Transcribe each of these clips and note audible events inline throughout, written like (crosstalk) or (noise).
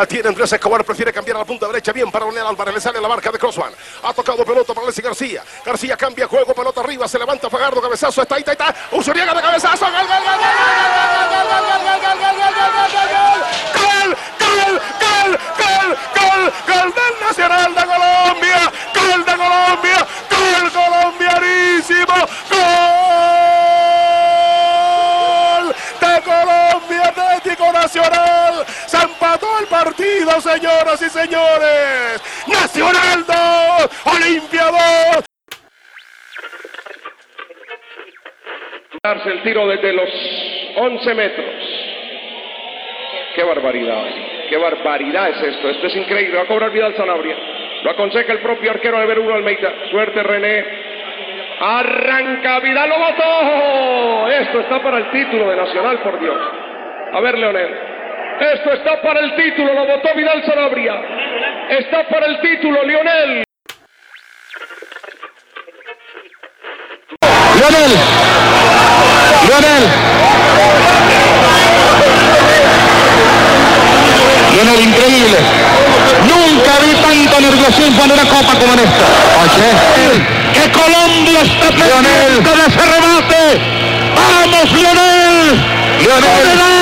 La tiene Andrés Escobar, prefiere cambiar a la punta derecha. Bien para Leonel Álvarez, le sale la marca de Crossman. Ha tocado pelota para Leslie García. García cambia juego, pelota arriba, se levanta Fagardo, cabezazo, está ahí, está, está. Usuriaga de cabezazo, gol, gol, gol, gol, gol, gol, gol, gol, gol, gol, del Nacional de Colombia, gol de Colombia, gol colombianísimo, gol de Colombia Atlético Nacional, empató el partido, señoras y señores, Nacional 2, Olimpia 2. Darse el tiro desde los 11 metros. Qué barbaridad, qué barbaridad es esto. Esto es increíble. Va a cobrar Vidal Sanabria. Lo aconseja el propio arquero Albert Uno Almeida. Suerte René. Arranca Vidal, lo botó. Esto está para el título de Nacional, por Dios. A ver, Leonel. Esto está para el título, lo votó Vidal Sanabria. Está para el título, Lionel. Lionel. Lionel. Lionel, increíble. Nunca vi tanto nerviosismo en una copa como en esta. Oye. Que Colombia está pendiente de ese remate. Vamos, Lionel. Lionel,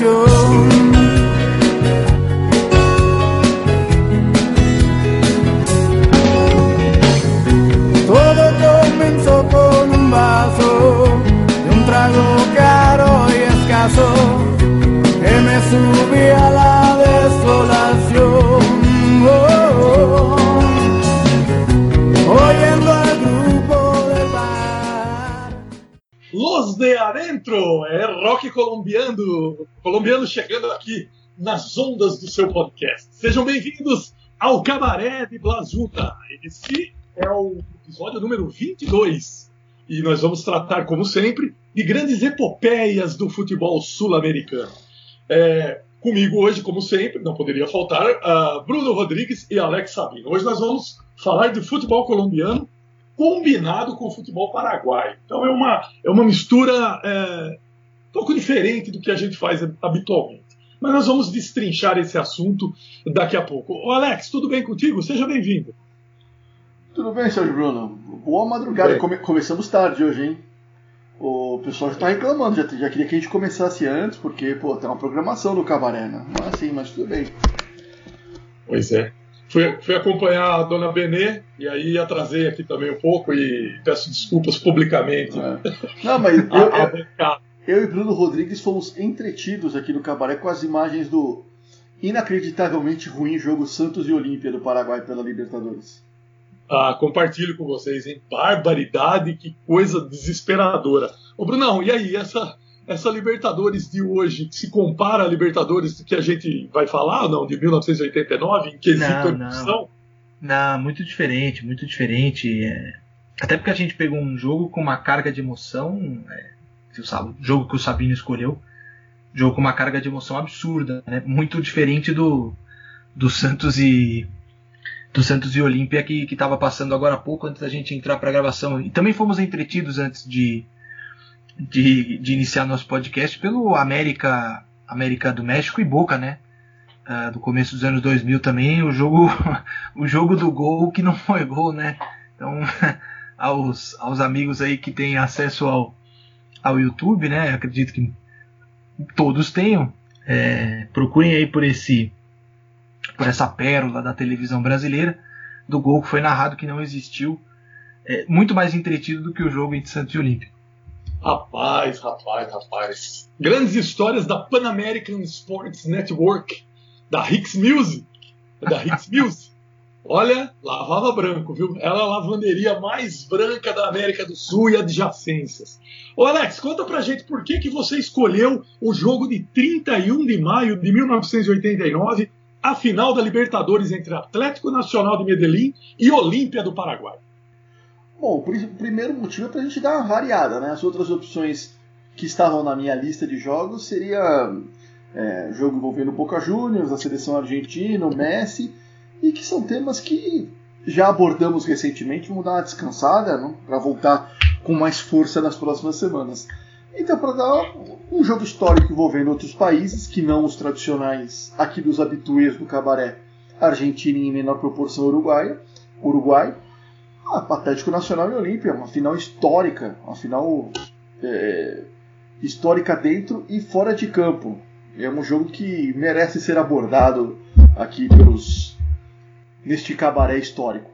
show. Adentro, é rock colombiano, colombiano chegando aqui nas ondas do seu podcast. Sejam bem-vindos ao Cabaré de Blazuta. Esse é o episódio número 22 e nós vamos tratar, como sempre, de grandes epopeias do futebol sul-americano. É, comigo hoje, como sempre, não poderia faltar, ah, Bruno Rodrigues e Alex Sabino. Hoje nós vamos falar de futebol colombiano combinado com o futebol paraguaio. Então é uma, é uma mistura é, um pouco diferente do que a gente faz habitualmente. Mas nós vamos destrinchar esse assunto daqui a pouco. Ô Alex, tudo bem contigo? Seja bem-vindo. Tudo bem, Sérgio Bruno? Boa madrugada. Come- começamos tarde hoje, hein? O pessoal já tá reclamando, já, já queria que a gente começasse antes, porque, pô, tem uma programação do cabaré, né? Mas sim, mas tudo bem. Pois é. Fui, fui acompanhar a dona Benê e aí atrasei aqui também um pouco e peço desculpas publicamente. É. Não, mas (laughs) eu, eu, eu e Bruno Rodrigues fomos entretidos aqui no cabaré com as imagens do inacreditavelmente ruim jogo Santos e Olímpia do Paraguai pela Libertadores. Ah, compartilho com vocês, hein? Barbaridade, que coisa desesperadora. Ô, Brunão, e aí, essa, essa Libertadores de hoje se compara à Libertadores que a gente vai falar, não, de 1989, em quesito Não, não. Não, muito diferente, muito diferente. é. Até porque a gente pegou um jogo com uma carga de emoção, é, que o jogo que o Sabino escolheu, jogo com uma carga de emoção absurda, né? Muito diferente do, do Santos e do Santos e Olímpia que estava passando agora há pouco antes da gente entrar para a gravação. E também fomos entretidos antes de, de, de iniciar nosso podcast pelo América América do México e Boca, né? Ah, do começo dos anos 2000 também, o jogo (laughs) o jogo do gol que não foi gol, né? Então, (laughs) aos, aos amigos aí que têm acesso ao, ao YouTube, né? Acredito que todos tenham. é, procurem aí por esse por essa pérola da televisão brasileira do gol que foi narrado que não existiu. É, muito mais entretido do que o jogo entre Santos e Olímpia. Rapaz, rapaz, rapaz. Grandes histórias da Pan American Sports Network, da Hicks Music. Da Hicks (laughs) Music. Olha, lavava branco, viu? Ela é a lavanderia mais branca da América do Sul e adjacências. Ô Alex, conta pra gente por que, que você escolheu o jogo de 31 de maio de 1989, a final da Libertadores entre Atlético Nacional de Medellín e Olímpia do Paraguai. Bom, o pri- primeiro motivo é pra gente dar uma variada, né? As outras opções que estavam na minha lista de jogos seria é, jogo envolvendo Boca Juniors, a seleção argentina, o Messi, e que são temas que já abordamos recentemente, vamos dar uma descansada, né? para voltar com mais força nas próximas semanas. Então, para dar um jogo histórico envolvendo outros países, que não os tradicionais aqui dos habituês do cabaré, Argentina e em menor proporção Uruguai, Uruguai, ah, Atlético Nacional e Olímpia, uma final histórica, uma final é, histórica dentro e fora de campo. É um jogo que merece ser abordado aqui pelos neste cabaré histórico.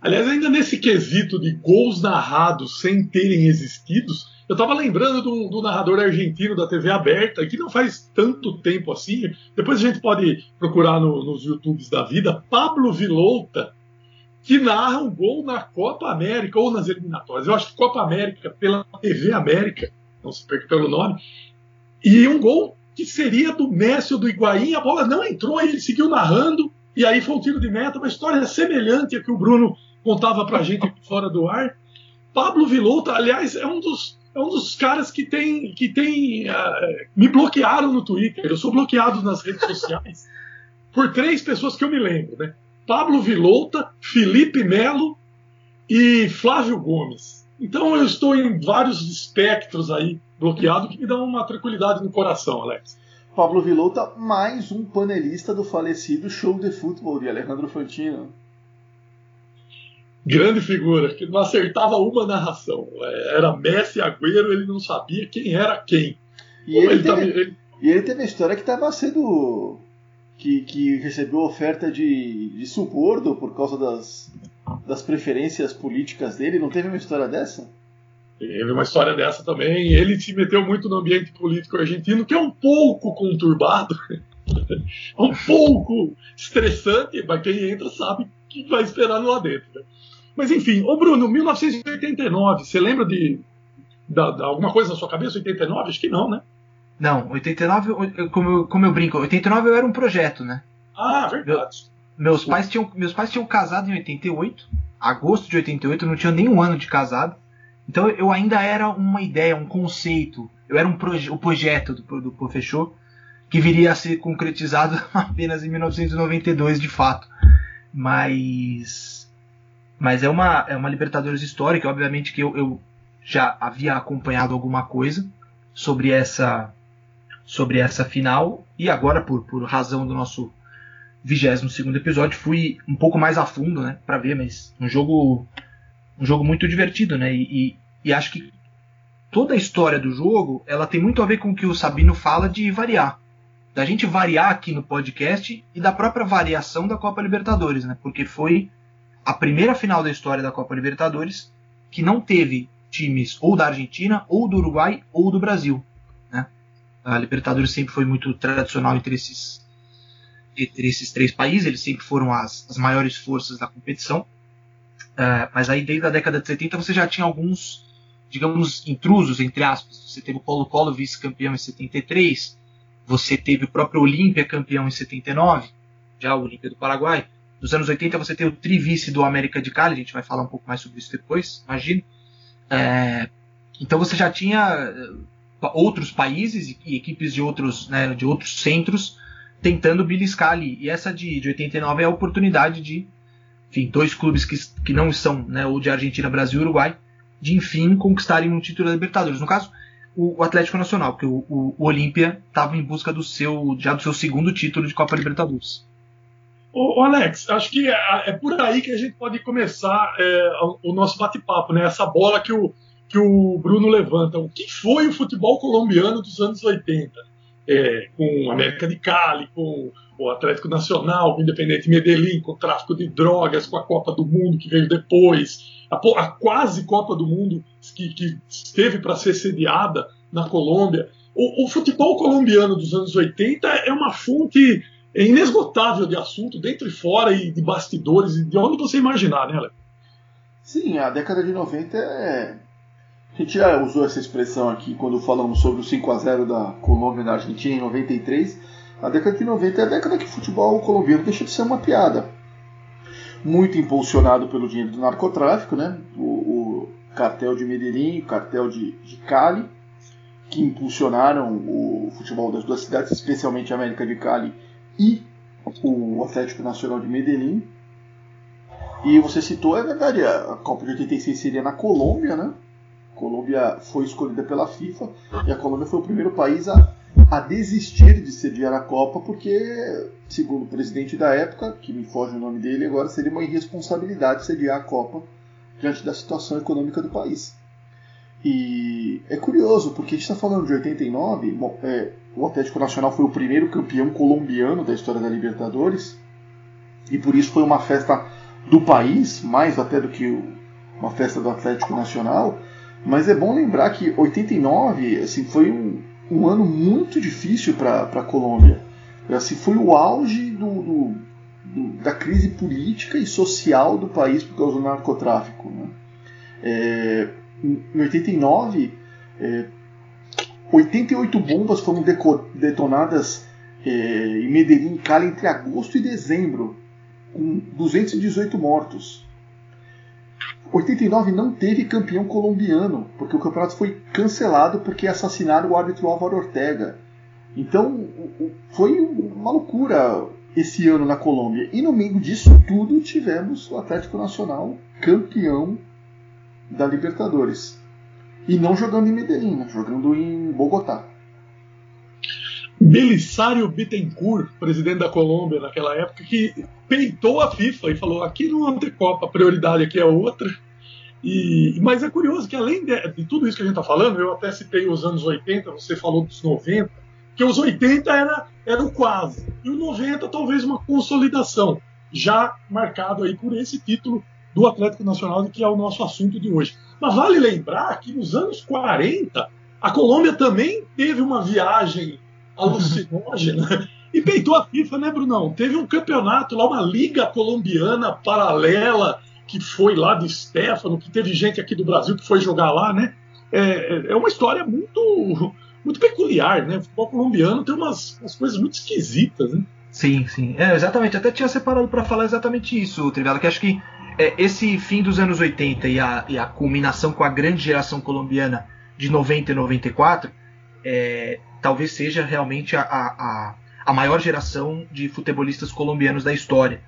Aliás, ainda nesse quesito de gols narrados sem terem existido, eu estava lembrando do, do, narrador argentino da TV aberta, que não faz tanto tempo assim. Depois a gente pode procurar no, nos YouTubes da vida, Pablo Vilouta, que narra um gol na Copa América ou nas eliminatórias. Eu acho que Copa América, pela TV América, não se perca pelo nome, e um gol que seria do Messi ou do Higuaín, a bola não entrou ele seguiu narrando, e aí foi um tiro de meta, uma história semelhante a que o Bruno contava pra gente fora do ar. Pablo Vilouta, aliás, é um dos, é um dos caras que tem. Que tem uh, me bloquearam no Twitter. Eu sou bloqueado nas redes sociais por três pessoas que eu me lembro, né? Pablo Vilouta, Felipe Melo e Flávio Gomes. Então eu estou em vários espectros aí bloqueado que me dá uma tranquilidade no coração, Alex. Pablo Vilouta, mais um panelista do falecido Show de Futebol de Alejandro Fantino grande figura, que não acertava uma narração. Era Messi Agüero, ele não sabia quem era quem. E ele, ele, teve, tava, ele... e ele teve a história que estava sendo. Que, que recebeu oferta de, de suborno por causa das, das preferências políticas dele. Não teve uma história dessa? Teve uma história dessa também. Ele se meteu muito no ambiente político argentino, que é um pouco conturbado, (laughs) um pouco estressante, mas quem entra sabe que vai esperar lá dentro. Né? Mas enfim, ô Bruno, 1989, você lembra de, de, de, alguma coisa na sua cabeça? 89? Acho que não, né? Não, 89, como eu, como eu brinco, 89 eu era um projeto, né? Ah, verdade. Meu, meus, pais tinham, meus pais tinham casado em 88, agosto de 88, eu não tinha nem um ano de casado. Então eu ainda era uma ideia, um conceito. Eu era um proje o projeto do, do Professor, que viria a ser concretizado (laughs) apenas em 1992, de fato. Mas mas é uma, é uma Libertadores histórica. Obviamente que eu, eu já havia acompanhado alguma coisa sobre essa sobre essa final e agora por, por razão do nosso 22 episódio fui um pouco mais a fundo né para ver mas um jogo um jogo muito divertido né e, e, e, acho que toda a história do jogo ela tem muito a ver com o que o Sabino fala de variar da gente variar aqui no podcast e da própria variação da Copa Libertadores né porque foi a primeira final da história da Copa Libertadores que não teve times ou da Argentina, ou do Uruguai, ou do Brasil. A Libertadores sempre foi muito tradicional entre esses, entre esses três países, eles sempre foram as, as maiores forças da competição. Uh, mas aí desde a década de 70 você já tinha alguns, digamos, intrusos, entre aspas. Você teve o Colo-Colo vice-campeão em 73, você teve o próprio Olímpia campeão em 79, já o Olímpia do Paraguai. Nos anos 80 você tem o trivice do América de Cali, a gente vai falar um pouco mais sobre isso depois, imagino. É, então você já tinha outros países e equipes de outros, né, de outros centros tentando beliscar ali. E essa de, de 89 é a oportunidade de, enfim, dois clubes que, que não são, né, ou de Argentina, Brasil e Uruguai, de enfim conquistarem um título da Libertadores. No caso, o, o Atlético Nacional, porque o, o, o Olímpia estava em busca do seu, já do seu segundo título de Copa Libertadores. Ô, Alex, acho que é, é, por aí que a gente pode começar é, o nosso bate-papo, né? Essa bola que o, que o Bruno levanta. O que foi o futebol colombiano dos anos 80? É, com América de Cali, com o Atlético Nacional, com o Independente Medellín, com o tráfico de drogas, com a Copa do Mundo que veio depois, a, a quase Copa do Mundo que, que esteve para ser sediada na Colômbia. O, o futebol colombiano dos anos 80 é uma fonte inesgotável de assunto, dentro e fora, e de bastidores, e de onde você imaginar, né, Léo? Sim, a década de 90 é. A gente já usou essa expressão aqui quando falamos sobre o 5 a 0 da Colômbia na Argentina em 93. A década de 90 é a década que o futebol colombiano deixa de ser uma piada. Muito impulsionado pelo dinheiro do narcotráfico, né? O, o cartel de Medellín, o cartel de, de Cali, que impulsionaram o futebol das duas cidades, especialmente a América de Cali e o Atlético Nacional de Medellín. E você citou, é verdade, a Copa de 86 seria na Colômbia, né? Colômbia foi escolhida pela FIFA e a Colômbia foi o primeiro país a, a desistir de sediar a Copa porque, segundo o presidente da época, que me foge o nome dele agora, seria uma irresponsabilidade sediar a Copa diante da situação econômica do país. E é curioso, porque a gente está falando de 89, bom, é, o Atlético Nacional foi o primeiro campeão colombiano da história da Libertadores, e por isso foi uma festa do país, mais até do que uma festa do Atlético Nacional. Mas é bom lembrar que 89 assim, foi um, um ano muito difícil para a Colômbia. Assim, foi o auge do, do, do, da crise política e social do país por causa do narcotráfico. Né? É, em 89, é, 88 bombas foram detonadas é, em Medellín, Cali, entre agosto e dezembro com 218 mortos. 89 não teve campeão colombiano, porque o campeonato foi cancelado porque assassinaram o árbitro Álvaro Ortega. Então foi uma loucura esse ano na Colômbia. E no meio disso tudo tivemos o Atlético Nacional campeão da Libertadores. E não jogando em Medellín, né? jogando em Bogotá. Belisário Bittencourt, presidente da Colômbia naquela época, que peitou a FIFA e falou: aqui não ter Copa, a prioridade aqui é outra. E, mas é curioso que, além de, de tudo isso que a gente está falando, eu até citei os anos 80, você falou dos 90, que os 80 era, era o quase, e o 90 talvez uma consolidação, já marcado aí por esse título do Atlético Nacional, que é o nosso assunto de hoje. Mas vale lembrar que nos anos 40, a Colômbia também teve uma viagem alucinógena e peitou a FIFA, né, Brunão? Teve um campeonato lá, uma liga colombiana paralela que foi lá de Stefano, que teve gente aqui do Brasil que foi jogar lá, né? É, é uma história muito muito peculiar, né? O futebol colombiano tem umas, umas coisas muito esquisitas, né? Sim, sim. É, exatamente. Até tinha separado para falar exatamente isso, Trivial, que acho que é, esse fim dos anos 80 e a, e a culminação com a grande geração colombiana de 90 e 94 é, talvez seja realmente a, a, a maior geração de futebolistas colombianos da história.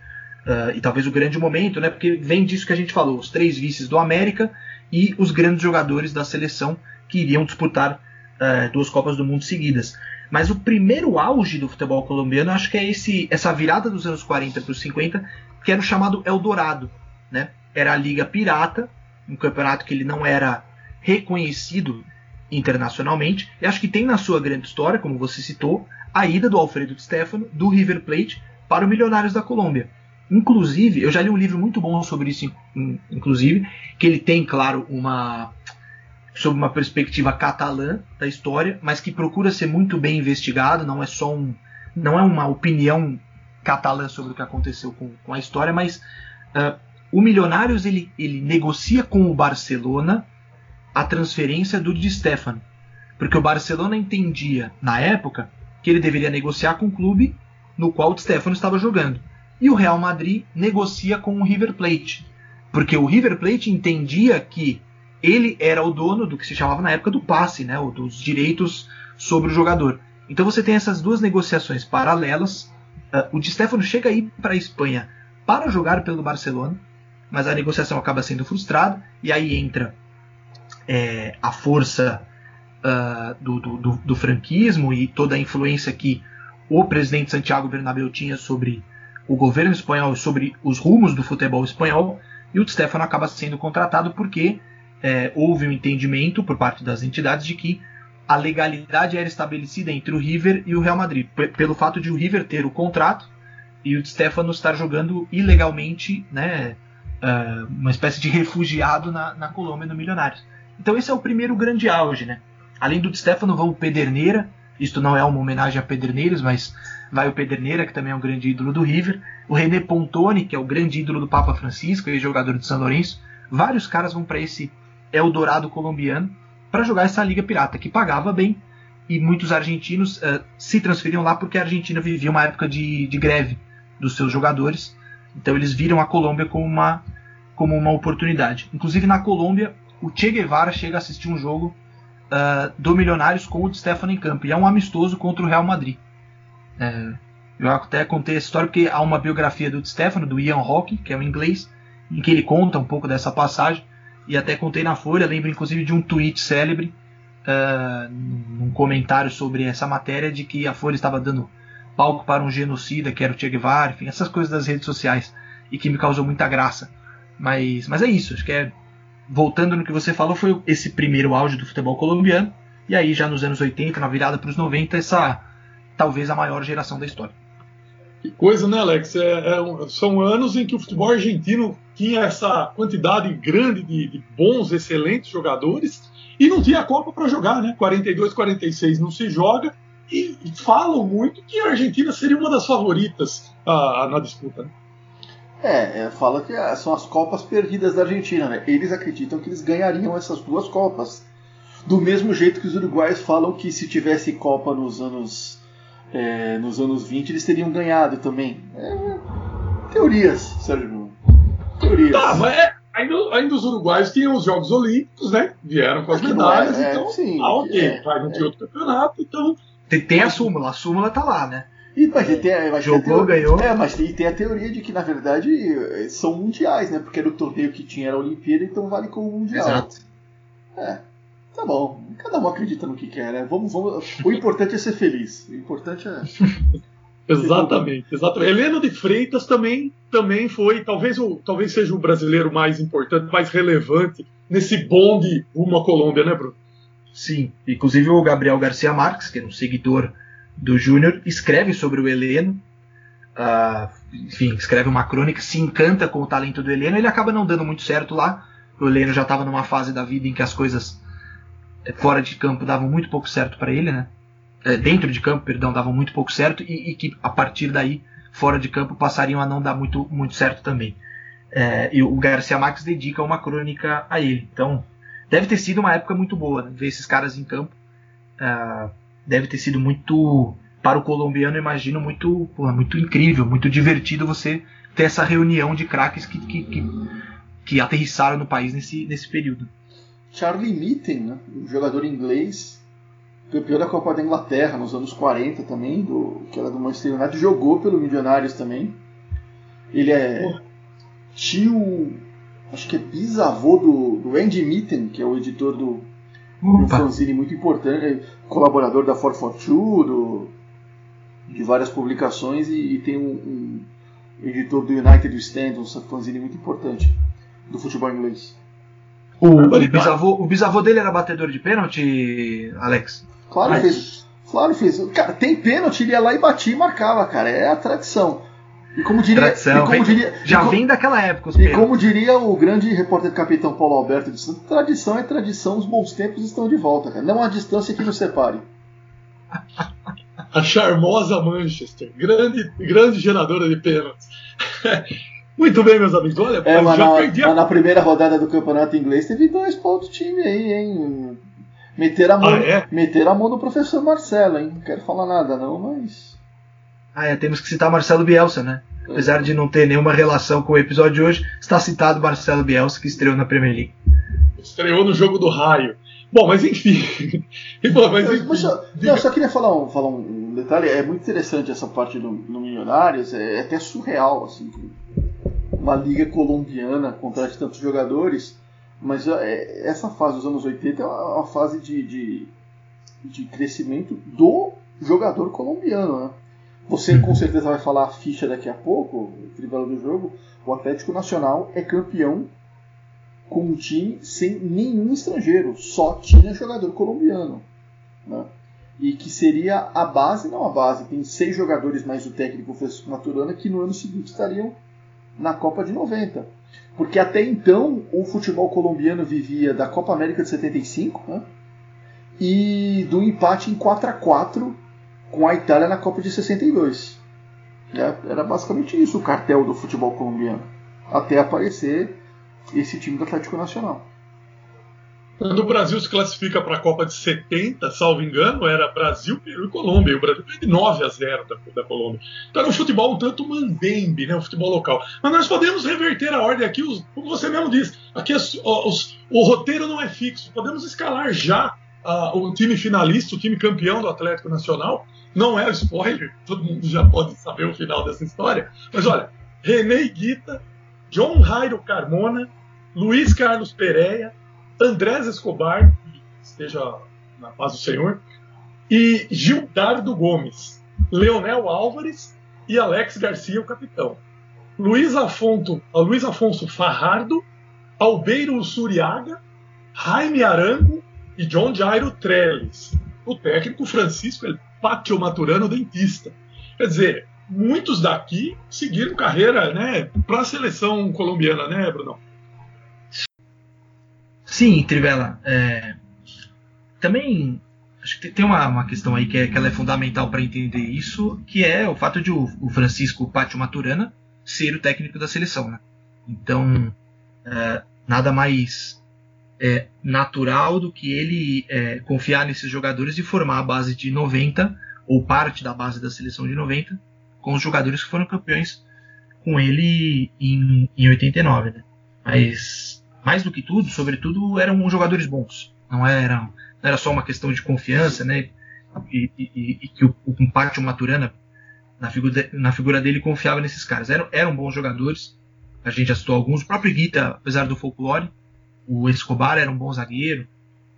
Uh, e talvez o grande momento, né? Porque vem disso que a gente falou: os três vices do América e os grandes jogadores da seleção que iriam disputar uh, duas Copas do Mundo seguidas. Mas o primeiro auge do futebol colombiano, acho que é esse, essa virada dos anos 40 para os 50, que era o chamado Eldorado. Né? Era a Liga Pirata, um campeonato que ele não era reconhecido internacionalmente. E acho que tem na sua grande história, como você citou, a ida do Alfredo Di Stefano do River Plate para o Milionários da Colômbia. Inclusive, eu já li um livro muito bom sobre isso, inclusive, que ele tem, claro, uma sobre uma perspectiva catalã da história, mas que procura ser muito bem investigado, não é só um, não é uma opinião catalã sobre o que aconteceu com, com a história, mas uh, o Milionários ele, ele negocia com o Barcelona a transferência do Di Stefano. Porque o Barcelona entendia, na época, que ele deveria negociar com o clube no qual o Di Stefano estava jogando. E o Real Madrid negocia com o River Plate. Porque o River Plate entendia que ele era o dono do que se chamava na época do passe, né, dos direitos sobre o jogador. Então você tem essas duas negociações paralelas. Uh, o Di Stefano chega aí para a Espanha para jogar pelo Barcelona, mas a negociação acaba sendo frustrada e aí entra é, a força uh, do, do, do, franquismo e toda a influência que o presidente Santiago Bernabéu tinha sobre o governo espanhol sobre os rumos do futebol espanhol, e o Stefano acaba sendo contratado porque é, houve um entendimento por parte das entidades de que a legalidade era estabelecida entre o River e o Real Madrid, pelo fato de o River ter o contrato e o Stefano estar jogando ilegalmente, né, uh, uma espécie de refugiado na, na Colômbia no Milionários. Então esse é o primeiro grande auge, né? Além do Stefano, vão o Pederneira, Isto não é uma homenagem a Pederneiros, mas vai o Pederneira, que também é um grande ídolo do River, o René Pontoni, que é o grande ídolo do Papa Francisco e jogador de São Lourenço. Vários caras vão para esse Eldorado colombiano para jogar essa Liga Pirata, que pagava bem, e muitos argentinos uh, se transferiam lá porque a Argentina vivia uma época de, de greve dos seus jogadores. Então eles viram a Colômbia como uma, como uma oportunidade. Inclusive na Colômbia, o Che Guevara chega a assistir um jogo uh, do Milionários com o de Stefano em campo. E é um amistoso contra o Real Madrid. É, eu até contei essa história porque há uma biografia do Di Stefano, do Ian Rock, que é um inglês, em que ele conta um pouco dessa passagem. E até contei na Folha, lembro inclusive de um tweet célebre, uh, num comentário sobre essa matéria, de que a Folha estava dando palco para um genocida, que era o Che Guevara, enfim, essas coisas das redes sociais, e que me causou muita graça. Mas, mas é isso, acho que é. Voltando no que você falou, foi esse primeiro auge do futebol colombiano, e aí já nos anos 80, na virada para os 90, essa talvez a maior geração da história. Que coisa, né, Alex? É, é, são anos em que o futebol argentino tinha essa quantidade grande de, de bons, excelentes jogadores e não tinha Copa para jogar, né? 42, 46 não se joga e, e, falam muito que a Argentina seria uma das favoritas ah, na disputa. Né? É, é, fala que ah, são as Copas perdidas da Argentina, né? Eles acreditam que eles ganhariam essas duas Copas. Do mesmo jeito que os uruguaios falam que se tivesse Copa nos anos é, nos anos 20 eles teriam ganhado também. É, teorias, Sérgio. Teorias. Tá, mas é, ainda, ainda os uruguaios tinham os Jogos Olímpicos, né? Vieram com as medalhas, é, então. Sim, ah, ok, é, vai não ter outro campeonato, então. Tem, tem a súmula, a súmula tá lá, né? E, mas tem, mas Jogou, teoria, ganhou. É, mas tem, tem, a teoria de que, na verdade, são mundiais, né? Porque era o torneio que tinha era a Olimpíada, então vale como mundial. Exato. É. Tá bom. Cada um acredita no que quer, né? Vamos, vamos... O importante é ser feliz. O importante é. (laughs) exatamente, exatamente. Heleno de Freitas também, também foi, talvez, o, talvez seja o brasileiro mais importante, mais relevante nesse bonde rumo à Colômbia, né, Bruno? Sim, inclusive o Gabriel Garcia Marques, que é um seguidor do Júnior, escreve sobre o Heleno. Uh, enfim, escreve uma crônica, se encanta com o talento do Heleno. Ele acaba não dando muito certo lá. O Heleno já estava numa fase da vida em que as coisas é, fora de campo davam muito pouco certo para ele, né? É, dentro de campo, perdão, davam muito pouco certo e, e, que a partir daí, fora de campo, passariam a não dar muito, muito certo também. É, e o Garcia Marques dedica uma crônica a ele. Então, deve ter sido uma época muito boa, né? ver esses caras em campo. É, deve ter sido muito, para o colombiano, imagino, muito, muito incrível, muito divertido você ter essa reunião de craques que, que, que, que aterrissaram no país nesse, nesse período. Charlie Mitten, né, um jogador inglês, campeão da Copa da Inglaterra nos anos 40 também, do, que era do Manchester United, jogou pelo Milionários também. Ele é tio, acho que é bisavô do, do Andy Mitten, que é o editor do, do fanzine muito importante, colaborador da 442, do, de várias publicações e, e tem um, um, editor do United Stand, um fanzine muito importante do futebol inglês. O, o, bisavô, o bisavô dele era batedor de pênalti, Alex? Claro, Mas... fez. Claro, fez. Cara, tem pênalti, ele ia lá e batia e marcava, cara. É a tradição. E como diria. Tradição, como diria já e vem daquela época. e como diria o grande repórter capitão Paulo Alberto de Santos, tradição é tradição, os bons tempos estão de volta, cara. Não há distância que nos separe. a charmosa Manchester, grande, grande geradora de pênaltis. (laughs) Muito bem, meus amigos. Olha, é, mas já na, perdi a... na primeira rodada do campeonato inglês teve dois pontos time aí, hein? Meter a, mão, ah, é? meter a mão no professor Marcelo, hein? Não quero falar nada, não, mas. Ah, é, temos que citar Marcelo Bielsa, né? Apesar de não ter nenhuma relação com o episódio de hoje, está citado Marcelo Bielsa, que estreou na Premier League. Estreou no jogo do raio. Bom, mas enfim. (laughs) mas, enfim mas, só, não, só queria falar um, falar um detalhe. É muito interessante essa parte do, do Milionários. É, é até surreal, assim uma liga colombiana contrate tantos jogadores, mas é, essa fase dos anos 80 é uma fase de, de, de crescimento do jogador colombiano. Né? Você com certeza vai falar a ficha daqui a pouco, tribal do jogo. O Atlético Nacional é campeão com um time sem nenhum estrangeiro, só tinha jogador colombiano. Né? E que seria a base, não a base, tem seis jogadores mais o técnico Francisco Maturana que no ano seguinte estariam na Copa de 90. Porque até então o futebol colombiano vivia da Copa América de 75 né? e do empate em 4 a 4 com a Itália na Copa de 62. É, Era basicamente isso o cartel do futebol colombiano, até aparecer esse time do Atlético Nacional. Quando o Brasil se classifica para a Copa de 70, salvo engano, era Brasil, Peru e Colômbia. E o Brasil ganhou de 9 a 0 da, da Colômbia. Então era um futebol um tanto mandembe, né? um futebol local. Mas nós podemos reverter a ordem aqui, os, como você mesmo disse. Aqui os, os, o roteiro não é fixo. Podemos escalar já uh, o time finalista, o time campeão do Atlético Nacional. Não é spoiler, todo mundo já pode saber o final dessa história. Mas olha, René Guita, John Jairo Carmona, Luiz Carlos Pereira, Andrés Escobar, que esteja na paz do Senhor, e Gildardo Gomes, Leonel Álvares e Alex Garcia, o capitão. Luiz Afonso, Luiz Afonso Farrardo, Albeiro Suriaga, Jaime Arango e John Jairo Trellis. O técnico Francisco El Pátio Maturano Dentista. Quer dizer, muitos daqui seguiram carreira né, para a seleção colombiana, né, Bruno? Sim, Trivela. É, também acho que tem uma, uma questão aí que, é, que ela é fundamental para entender isso, que é o fato de o, o Francisco Pátio Maturana ser o técnico da seleção. Né? Então, é, nada mais é, natural do que ele é, confiar nesses jogadores e formar a base de 90, ou parte da base da seleção de 90, com os jogadores que foram campeões com ele em, em 89. Né? Mas, mais do que tudo, sobretudo, eram jogadores bons. Não era, não era só uma questão de confiança, né? E, e, e que o, o Maturana, na figura, na figura dele, confiava nesses caras. Eram, eram bons jogadores. A gente já citou alguns. O próprio Guita, apesar do folclore, o Escobar era um bom zagueiro,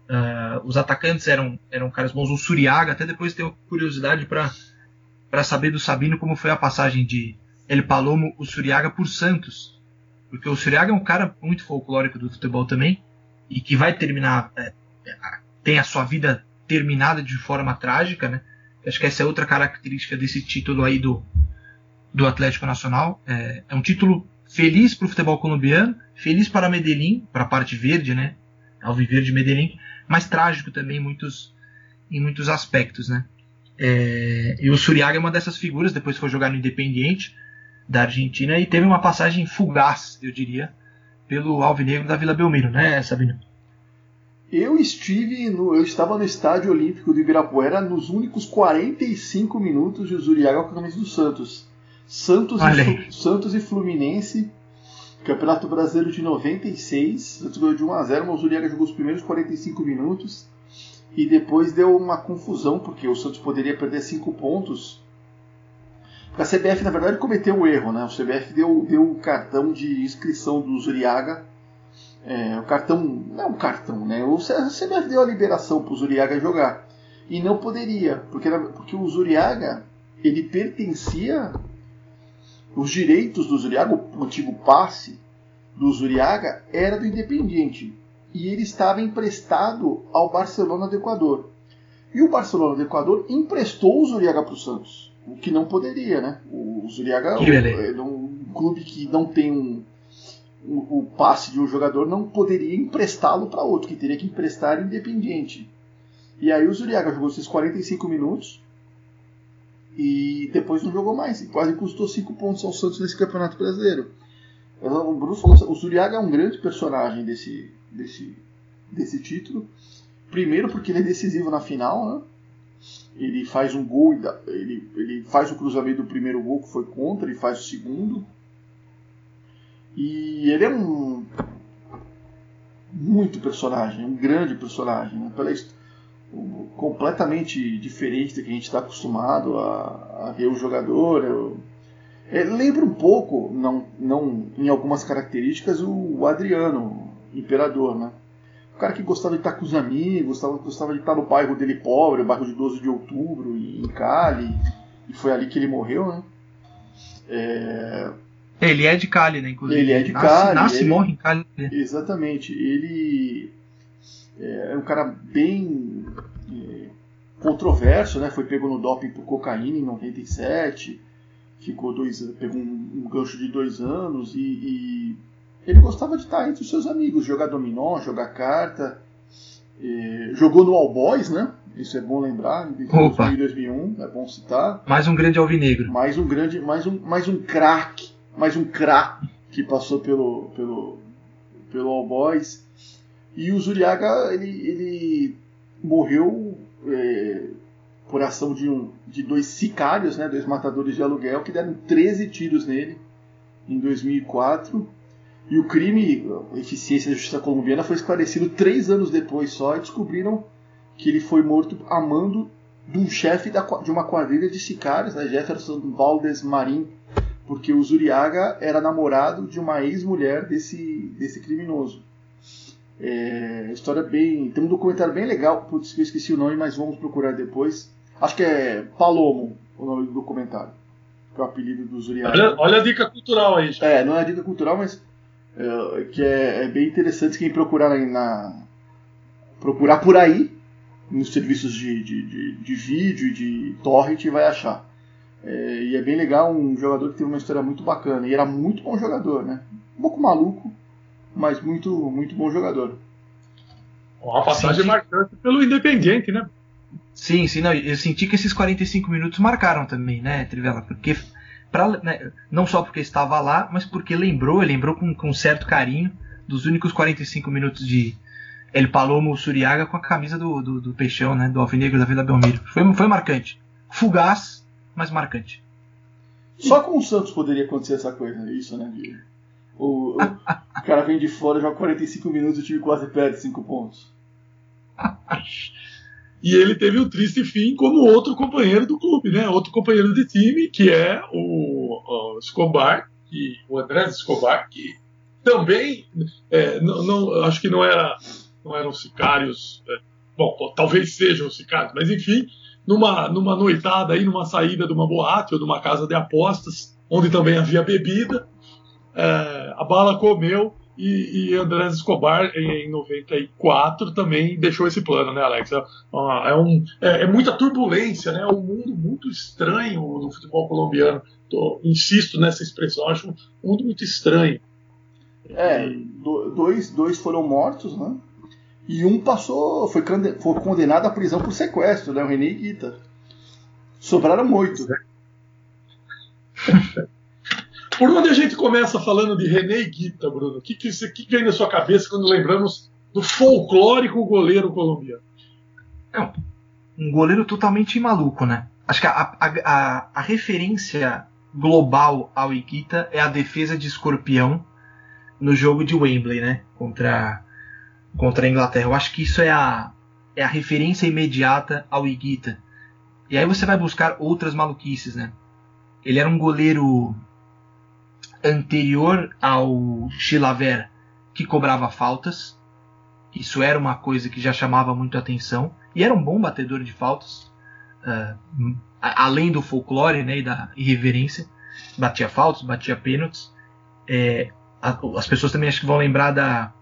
uh, os atacantes eram, eram caras bons, o Suriaga, até depois tenho curiosidade para saber do Sabino como foi a passagem de El Palomo, o Suriaga por Santos, porque o Suriaga é um cara muito folclórico do futebol também, e que vai terminar, é, tem a sua vida terminada de forma trágica, né? Acho que essa é outra característica desse título aí do, do Atlético Nacional. É, é um título feliz para o futebol colombiano, feliz para Medellín, para a parte verde, né? Alviverde Medellín, mas trágico também em muitos, em muitos aspectos, né? É, e o Suriaga é uma dessas figuras, depois foi jogar no Independiente da Argentina e teve uma passagem fugaz, eu diria, pelo Alvinegro da Vila Belmiro, né, Sabino? Eu estive no, eu estava no Estádio Olímpico do Ibirapuera nos únicos 45 minutos de Zuriaga com a camisa do Santos. Santos e, Santos e Fluminense, Campeonato Brasileiro de 96. Santos ganhou de 1 a 0, mas o Zuriaga jogou os primeiros 45 minutos e depois deu uma confusão porque o Santos poderia perder 5 pontos. A CBF na verdade cometeu um erro, né? O CBF deu, deu o cartão de inscrição do Zuriaga. É, o cartão, não é um cartão, né? O CBF deu a liberação para o Zuriaga jogar e não poderia, porque, porque o Zuriaga ele pertencia os direitos do Zuriaga, o antigo passe do Zuriaga, era do Independiente. E ele estava emprestado ao Barcelona do Equador. E o Barcelona do Equador emprestou o Zuriaga para o Santos. O que não poderia, né? O Zuriaga é um clube que não tem um, um, o passe de um jogador, não poderia emprestá-lo para outro, que teria que emprestar Independiente. E aí o Zuriaga jogou esses 45 minutos, e depois não jogou mais. E quase custou 5 pontos ao Santos nesse Campeonato Brasileiro. O Bruno falou o Zuriaga é um grande personagem desse, desse, desse título. Primeiro porque ele é decisivo na final, né? Ele faz um gol, ele, ele faz o cruzamento do primeiro gol que foi contra, ele faz o segundo. E ele é um muito personagem, um grande personagem, né? Pela, completamente diferente do que a gente está acostumado a, a, ver o jogador. Eu, é, lembra um pouco, não, não em algumas características, o, o Adriano, Imperador, né? O cara que gostava de estar com os amigos, gostava, gostava de estar no bairro dele pobre, o bairro de 12 de outubro, em Cali, e foi ali que ele morreu, né? É... Ele é de Cali, né? Inclusive. Ele é de nasce, Cali. Nasce e ele... morre em Cali. Exatamente. Ele é um cara bem é, controverso, né? Foi pego no doping por cocaína em 97, ficou dois, pegou um, um gancho de dois anos e, e, ele gostava de estar entre os seus amigos, jogar dominó, jogar carta. É, jogou no All Boys, né? Isso é bom lembrar, em Opa. 2000 e 2001, é bom citar. Mais um grande alvinegro. Mais um grande, mais um, mais um craque, mais um craque que passou pelo, pelo, pelo All Boys. E o Zuriaga, ele, ele morreu é, por ação de, um, de dois sicários, né, dois matadores de aluguel, que deram 13 tiros nele em 2004. E o crime, a eficiência da justiça colombiana, foi esclarecido três anos depois só e descobriram que ele foi morto a mando de um chefe da de uma quadrilha de sicários, né, Jefferson Valdes Marim, porque o Zuriaga era namorado de uma ex-mulher desse, desse criminoso. É, história bem. Tem um documentário bem legal, putz, eu esqueci o nome, mas vamos procurar depois. Acho que é Palomo o nome do documentário, que é o apelido do Zuriaga. Olha, olha a dica cultural aí. já. É, não é dica cultural, mas é, que é, é bem interessante quem procurar na, na- procurar por aí nos serviços de, de, de, de vídeo e de torrent vai achar. É, e é bem legal, um jogador que teve uma história muito bacana e era muito bom jogador, né? Um pouco maluco, mas muito muito bom jogador. Uma passagem Sim. marcante pelo Independiente, né? Sim, sim, não, eu senti que esses 45 minutos marcaram também, né, Trivela? Porque, pra, né, não só porque estava lá, mas porque lembrou, lembrou com, com certo carinho dos únicos 45 minutos de El Palomo Suriaga com a camisa do, do, do Peixão, né, do Alvinegro da Vila Belmiro. Foi, foi marcante. Fugaz, mas marcante. Só com o Santos poderia acontecer essa coisa, isso, né? de- o, o, o cara vem de fora, joga 45 minutos e o time quase perde 5 pontos. (laughs) E ele teve um triste fim como outro companheiro do clube, né? Outro companheiro de time, que é o, o Escobar, que, o André Escobar, que também é, não, não- acho que não era não eram sicários, é, bom, talvez sejam sicários, mas enfim, numa, numa noitada aí, numa saída de uma boate ou de uma casa de apostas, onde também havia bebida, é, a bala comeu e, e Andrés Escobar, em 94, também deixou esse plano, né, Alex? É, é um, é, é muita turbulência, né? É um mundo muito estranho no futebol colombiano. Tô- insisto nessa expressão, acho um mundo muito estranho. É, do- dois, dois foram mortos, né? E um passou, foi, conde- foi condenado à prisão por sequestro, né? O René Guita. Sobraram oito. (laughs) Por onde a gente começa falando de René Guita, Bruno? O que, que, você- que vem na sua cabeça quando lembramos do folclórico goleiro colombiano? um goleiro totalmente maluco, né? Acho que a, a, a, a referência global ao Iguita é a defesa de escorpião no jogo de Wembley, né? Contra, contra a Inglaterra. Eu acho que isso é a, é a referência imediata ao Iguita. E aí você vai buscar outras maluquices, né? Ele era um goleiro anterior ao Chilaver que cobrava faltas. Isso era uma coisa que já chamava muito atenção. E era um bom batedor de faltas. a- além do folclore né, e da irreverência. Batia faltas, batia pênaltis. É, as pessoas também acho que vão lembrar da,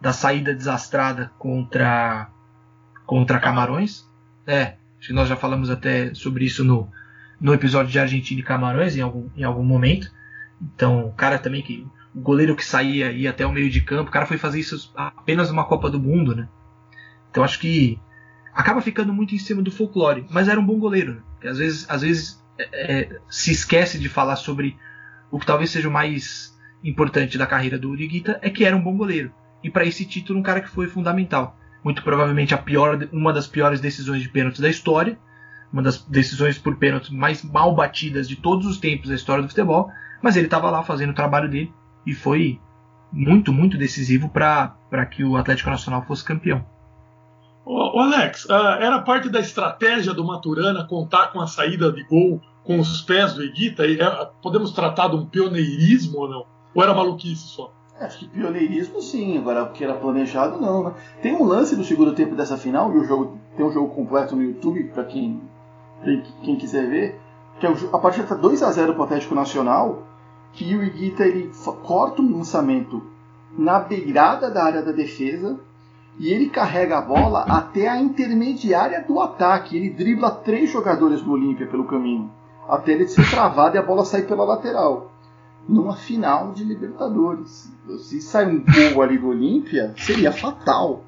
da saída desastrada contra, contra Camarões. É, acho que nós já falamos até sobre isso no, no episódio de Argentina e Camarões em algum, em algum momento. Então, o cara também que. O goleiro que saía ia até o meio de campo, o cara foi fazer isso apenas numa Copa do Mundo, né? Então acho que acaba ficando muito em cima do folclore, mas era um bom goleiro. Né? Às vezes, às vezes é, é, se esquece de falar sobre o que talvez seja o mais importante da carreira do Uriguita, é que era um bom goleiro. E para esse título, um cara que foi fundamental. Muito provavelmente a pior, uma das piores decisões de pênalti da história, uma das decisões por pênalti mais mal batidas de todos os tempos da história do futebol, mas ele estava lá fazendo o trabalho dele e foi muito, muito decisivo para que o Atlético Nacional fosse campeão. Ô, Alex, ah, era parte da estratégia do Maturana contar com a saída de gol com os pés do Iguita? E, é, podemos tratar de um pioneirismo ou não? Ou era maluquice só? Acho que pioneirismo sim, agora o que era planejado não, né? Tem um lance do segundo tempo dessa final, e o jogo tem um jogo completo no YouTube para quem, pra quem quiser ver, que é a partida tá 2 a 0 pro Atlético Nacional, e o Iguita ele corta um lançamento na beirada da área da defesa e ele carrega a bola até a intermediária do ataque. Ele dribla três jogadores do Olímpia pelo caminho, até ele ser travado e a bola sair pela lateral numa final de Libertadores. Se sai um gol ali do Olímpia, seria fatal.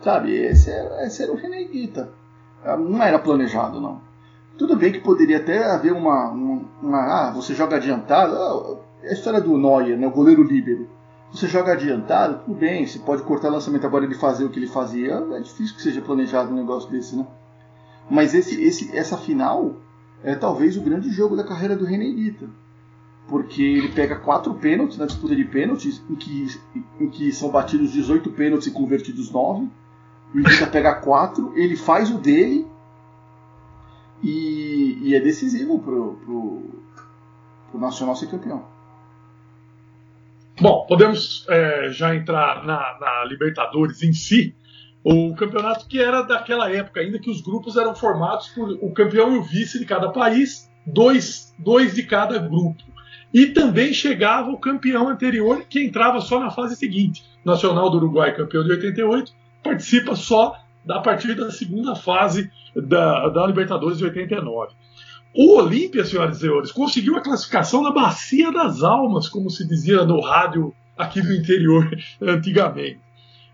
Sabe, esse era, esse era o René Guita. Não era planejado, não. Tudo bem que poderia até haver uma. uma, uma ah, você joga adiantado. Ah, é a história do Neuer, né, o goleiro líbero. Você joga adiantado, tudo bem, você pode cortar lançamento agora ele fazer o que ele fazia. É difícil que seja planejado um negócio desse, né? Mas esse, esse, essa final é talvez o grande jogo da carreira do René Guita. Porque ele pega quatro pênaltis na disputa de pênaltis, em que, em que são batidos 18 pênaltis e convertidos 9. O Guita pega quatro, ele faz o dele e, e é decisivo pro, pro, pro Nacional ser campeão. Bom, podemos é, já entrar na, na, Libertadores em si. O campeonato que era daquela época, ainda que os grupos eram formados por o campeão e o vice de cada país, dois, dois de cada grupo. E também chegava o campeão anterior, que entrava só na fase seguinte. Nacional do Uruguai, campeão de 88, participa só da partir da segunda fase da, da Libertadores de 89. O Olímpia, senhoras e senhores, conseguiu a classificação na Bacia das Almas, como se dizia no rádio aqui do interior (laughs) antigamente.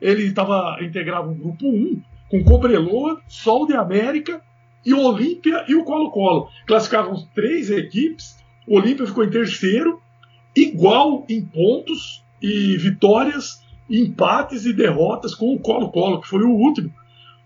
Ele estava integrava um grupo 1 com Cobreloa, Sol de América e Olímpia e o Colo-Colo. Classificavam três equipes. O Olímpia ficou em terceiro, igual em pontos e vitórias, empates e derrotas com o Colo-Colo, que foi o último.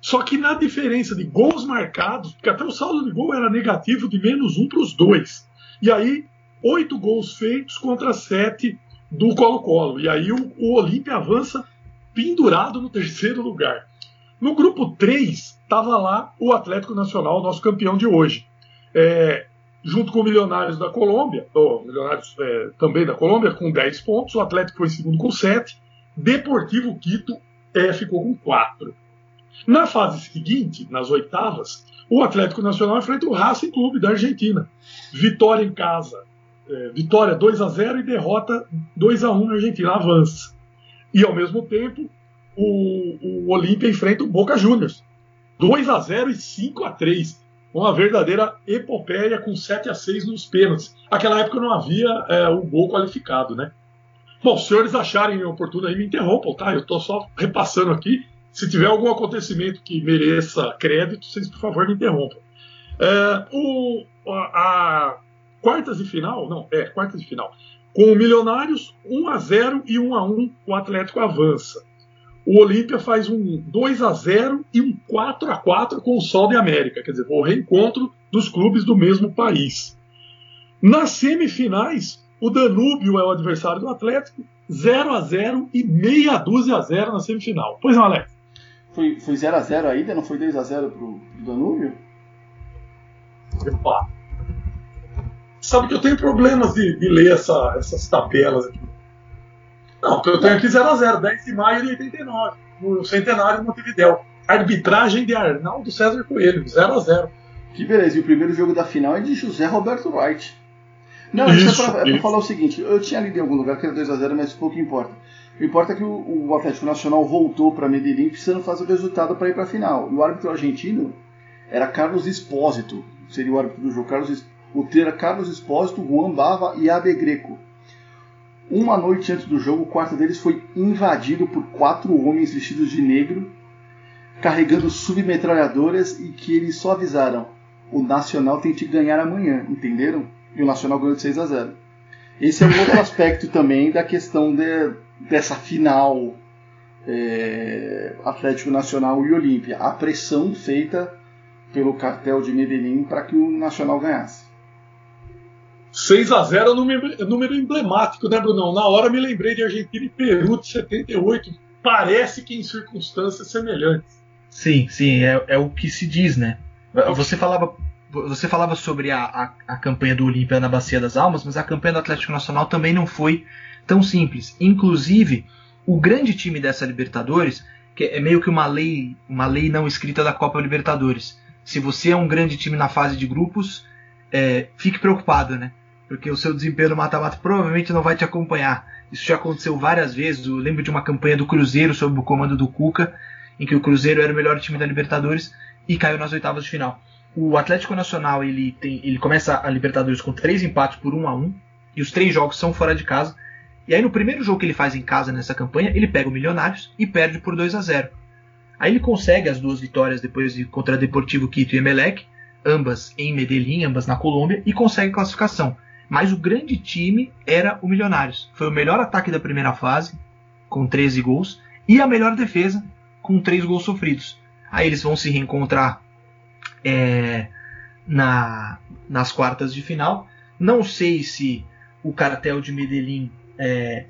Só que na diferença de gols marcados, porque até o saldo de gol era negativo de menos um para os dois. E aí, oito gols feitos contra sete do Colo-Colo. E aí o, o Olímpia avança pendurado no terceiro lugar. No grupo 3, estava lá o Atlético Nacional, nosso campeão de hoje. É, junto com o Milionários da Colômbia, ou Milionários é, também da Colômbia, com 10 pontos. O Atlético foi segundo com 7. Deportivo Quito é, ficou com 4. Na fase seguinte, nas oitavas, o Atlético Nacional enfrenta o Racing Clube da Argentina. Vitória em casa. É, vitória 2 a 0 e derrota 2 a 1 na Argentina. Avança. E ao mesmo tempo, o, o Olímpia enfrenta o Boca Juniors. 2 a 0 e 5 a 3 Uma verdadeira epopeia com 7 a 6 nos pênaltis. Naquela época não havia é, o gol qualificado, né? Bom, se os senhores acharem oportuno aí, me interrompam, tá? Eu estou só repassando aqui se tiver algum acontecimento que mereça crédito, vocês, por favor, me interrompam. É, o, a, a, quartas de final, não, é, quartas de final. Com o Milionários, 1 a 0 e 1 a 1 o Atlético avança. O Olímpia faz um 2 a 0 e um 4 a 4 com o Sol de América, quer dizer, o reencontro dos clubes do mesmo país. Nas semifinais, o Danúbio é o adversário do Atlético, 0 a 0 e meia dúzia a 0 na semifinal. Pois não, Alex. Foi 0x0 a, ida, não foi 2x0 pro, pro Danúbio? Opa. Sabe que eu tenho problemas de, de ler essa, essas tabelas aqui. Não, eu tenho aqui 0x0, 10 de maio de 89, no centenário de Montevidéu. Arbitragem de Arnaldo César Coelho, 0x0. Que beleza, e o primeiro jogo da final é de José Roberto Wright. Não, isso, isso é pra, é pra falar o seguinte: eu tinha lido em algum lugar que era 2x0, mas pouco importa. O importa é que o, o Atlético Nacional voltou para Medellín precisando fazer o resultado para ir para a final. E o árbitro argentino era Carlos Espósito, seria o árbitro do jogo. Carlos, o trio era Carlos Espósito, Juan Bava e Abe Greco. Uma noite antes do jogo, o quarto deles foi invadido por quatro homens vestidos de negro, carregando submetralhadoras e que eles só avisaram: o Nacional tem que ganhar amanhã, entenderam? E o Nacional ganhou de 6 a 0. Esse é um outro (laughs) aspecto também da questão de, dessa final é, Atlético Nacional e Olímpia. A pressão feita pelo cartel de Medellín para que o Nacional ganhasse. 6 a 0 é número, número emblemático, né, Brunão? Na hora me lembrei de Argentina e Peru de 78. Parece que em circunstâncias semelhantes. Sim, sim, é, é o que se diz, né? Você falava, você falava sobre a, a, a campanha do Olímpia na Bacia das Almas, mas a campanha do Atlético Nacional também não foi tão simples. Inclusive, o grande time dessa Libertadores, que é meio que uma lei, uma lei não escrita da Copa Libertadores. Se você é um grande time na fase de grupos, é, fique preocupado, né? Porque o seu desempenho no mata-mata provavelmente não vai te acompanhar. Isso já aconteceu várias vezes. Eu lembro de uma campanha do Cruzeiro sob o comando do Cuca, em que o Cruzeiro era o melhor time da Libertadores e caiu nas oitavas de final. O Atlético Nacional ele, tem, ele começa a Libertadores com três empates por um a um e os três jogos são fora de casa. E aí no primeiro jogo que ele faz em casa nessa campanha, ele pega o Milionários e perde por 2 a 0. Aí ele consegue as duas vitórias depois de contra Deportivo Quito e Emelec, ambas em Medellín, ambas na Colômbia, e consegue classificação. Mas o grande time era o Milionários. Foi o melhor ataque da primeira fase, com 13 gols, e a melhor defesa, com 3 gols sofridos. Aí eles vão se reencontrar é, na, nas quartas de final. Não sei se o cartel de Medellín é,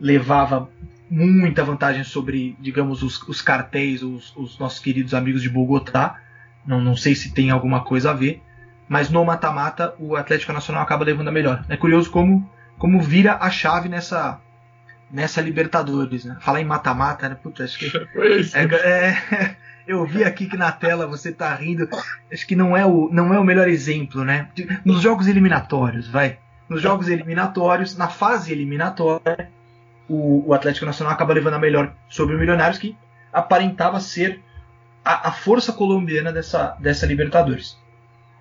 levava muita vantagem sobre, digamos, os, os cartéis, os, os, nossos queridos amigos de Bogotá. Não, não sei se tem alguma coisa a ver. Mas no mata-mata, o Atlético Nacional acaba levando a melhor. É curioso como, como vira a chave nessa, nessa Libertadores. Né? Falar em mata-mata, né? Puta, acho que. (laughs) É, é, (laughs) eu vi aqui que na tela você tá rindo. Acho que não é o, não é o melhor exemplo, né? Nos jogos eliminatórios, vai. Nos jogos eliminatórios, na fase eliminatória, o, o Atlético Nacional acaba levando a melhor sobre o Milionários, que aparentava ser a, a força colombiana dessa, dessa Libertadores.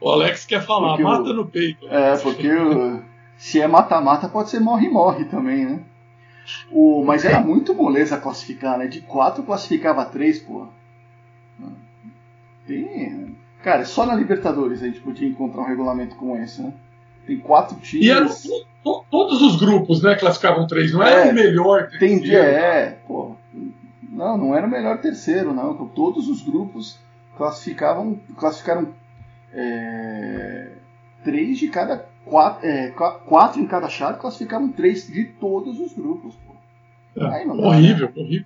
O Alex quer falar, porque mata o, no peito. É, porque o, se é mata-mata, pode ser morre-morre também, né? O, mas era muito moleza classificar, né? De 4 classificava 3, pô. Tem. Cara, só na Libertadores a gente podia encontrar um regulamento como esse, né? Tem quatro times. E eram todos os grupos, né? Classificavam três, não era é, o melhor terceiro. Entendi, é. Pô, não, não era o melhor terceiro, não. Todos os grupos classificavam, classificaram é, três de cada quatro, é, quatro em cada chave, classificavam três de todos os grupos. É, horrível, dá, né? horrível.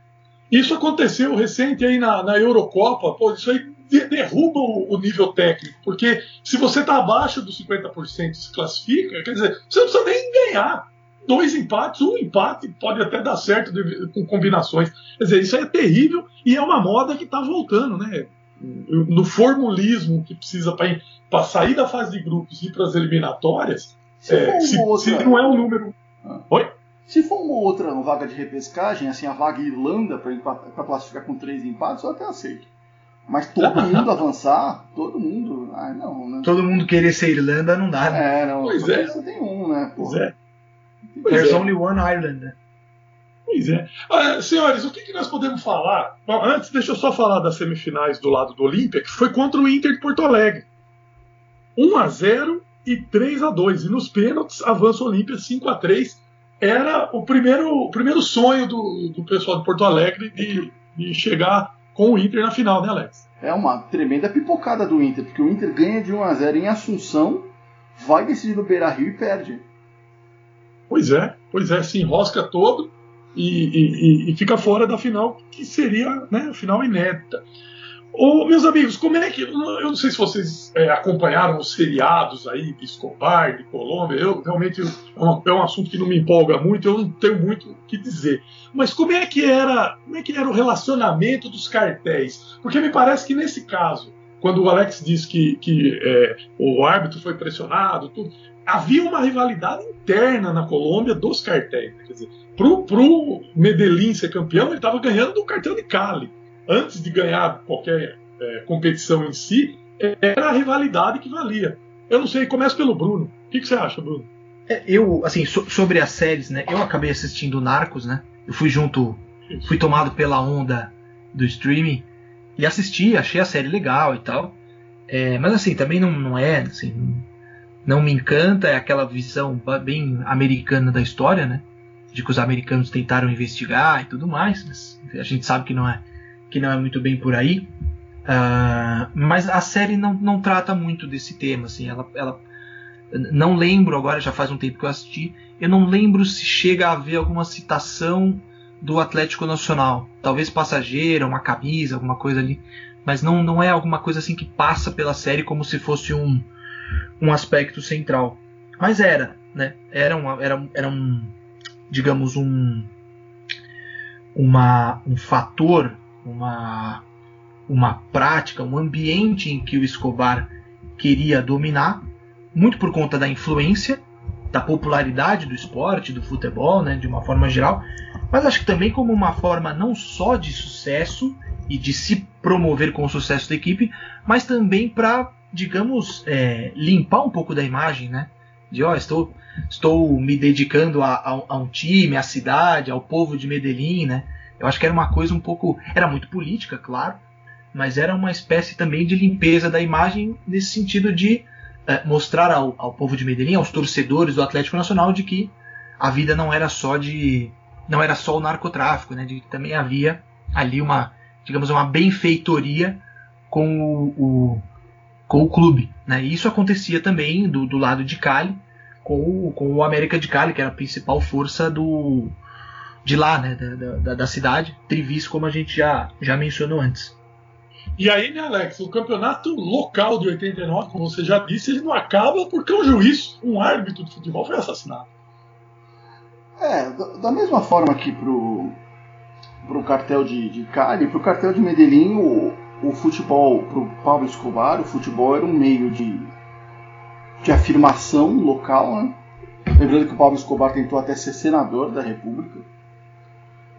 Isso aconteceu recente aí na, na Eurocopa, pô, isso aí derruba o, o nível técnico, porque se você está abaixo dos 50% se classifica, quer dizer, você não precisa nem ganhar. Dois empates, um empate pode até dar certo de, com combinações. Quer dizer, isso aí é terrível e é uma moda que está voltando, né? No formulismo que precisa para sair da fase de grupos e ir para as eliminatórias, se, é, se, outra... se, não é um número. Ah. Oi? Se for uma outra vaga de repescagem, assim, a vaga Irlanda para classificar com três empates, eu até aceito. Mas todo (laughs) mundo avançar, todo mundo. Ai, não, né? Todo mundo querer ser Irlanda não dá, né? É, não. Pois é. Você tem um, né? Pois é. Pois There's é. only one Ireland. Né? Pois é. Ah, senhores, o que, que, nós podemos falar? Bom, antes, deixa eu só falar das semifinais do lado do Olímpia, que foi contra o Inter de Porto Alegre. 1 a 0 e 3 a 2 E nos pênaltis, avança o Olímpia 5 a 3 Era o primeiro, o primeiro sonho do, do pessoal de Porto Alegre de, de chegar com o Inter na final, né, Alex? É uma tremenda pipocada do Inter, porque o Inter ganha de 1 a 0 em Assunção, vai decidir no Beira Rio e perde. Pois é, pois é, se enrosca todo e, e, e fica fora da final, que seria né, a final inédita. Ô, meus amigos, como é que. Eu não sei se vocês é, acompanharam os seriados aí de Escobar, de Colômbia. Eu realmente é um, é um, assunto que não me empolga muito, eu não tenho muito o que dizer. Mas como é que era, como é que era o relacionamento dos cartéis? Porque me parece que nesse caso, quando o Alex diz que, que é, o árbitro foi pressionado, tudo, havia uma rivalidade interna na Colômbia dos cartéis. Quer dizer, pro, pro Medellín ser campeão, ele estava ganhando do cartel de Cali antes de ganhar qualquer é, competição em si, era a rivalidade que valia. Eu não sei, começa pelo Bruno. O que, que você acha, Bruno? É, eu, assim, so, sobre as séries, né? Eu acabei assistindo Narcos, né? Eu fui junto, fui tomado pela onda do streaming e assisti, achei a série legal e tal. É, mas assim, também não, não é, assim, não me encanta, é aquela visão bem americana da história, né? De que os americanos tentaram investigar e tudo mais, mas a gente sabe que não é que não é muito bem por aí. Uh, mas a série não, não trata muito desse tema, assim, ela, ela não lembro agora, já faz um tempo que eu assisti, eu não lembro se chega a haver alguma citação do Atlético Nacional, talvez passageira, uma camisa, alguma coisa ali, mas não, não é alguma coisa assim que passa pela série como se fosse um, um aspecto central. Mas era, né? Era, uma, era, era um, digamos, um, uma, um fator uma, uma prática, um ambiente em que o Escobar queria dominar, muito por conta da influência, da popularidade do esporte, do futebol, né, de uma forma geral, mas acho que também como uma forma não só de sucesso e de se promover com o sucesso da equipe, mas também para, digamos, é, limpar um pouco da imagem, né? De ó, oh, estou, estou me dedicando a, a, a, um time, à cidade, ao povo de Medellín, né? Eu acho que era uma coisa um pouco. Era muito política, claro, mas era uma espécie também de limpeza da imagem nesse sentido de é, mostrar ao, ao, povo de Medellín, aos torcedores do Atlético Nacional, de que a vida não era só de. não era só o narcotráfico, né? De que também havia ali uma, digamos, uma benfeitoria com o, o com o clube. Né? E isso acontecia também do, do lado de Cali, com o, com o América de Cali, que era a principal força do de lá, né, da, da, da cidade, Trivis, como a gente já, já mencionou antes. E aí, né, Alex, o campeonato local de 89, como você já disse, ele não acaba porque um juiz, um árbitro de futebol foi assassinado. É, da mesma forma que pro, pro cartel de, de Cali, pro cartel de Medellín, o, o futebol, pro Pablo Escobar, o futebol era um meio de, de afirmação local, né? Lembrando que o Pablo Escobar tentou até ser senador da República.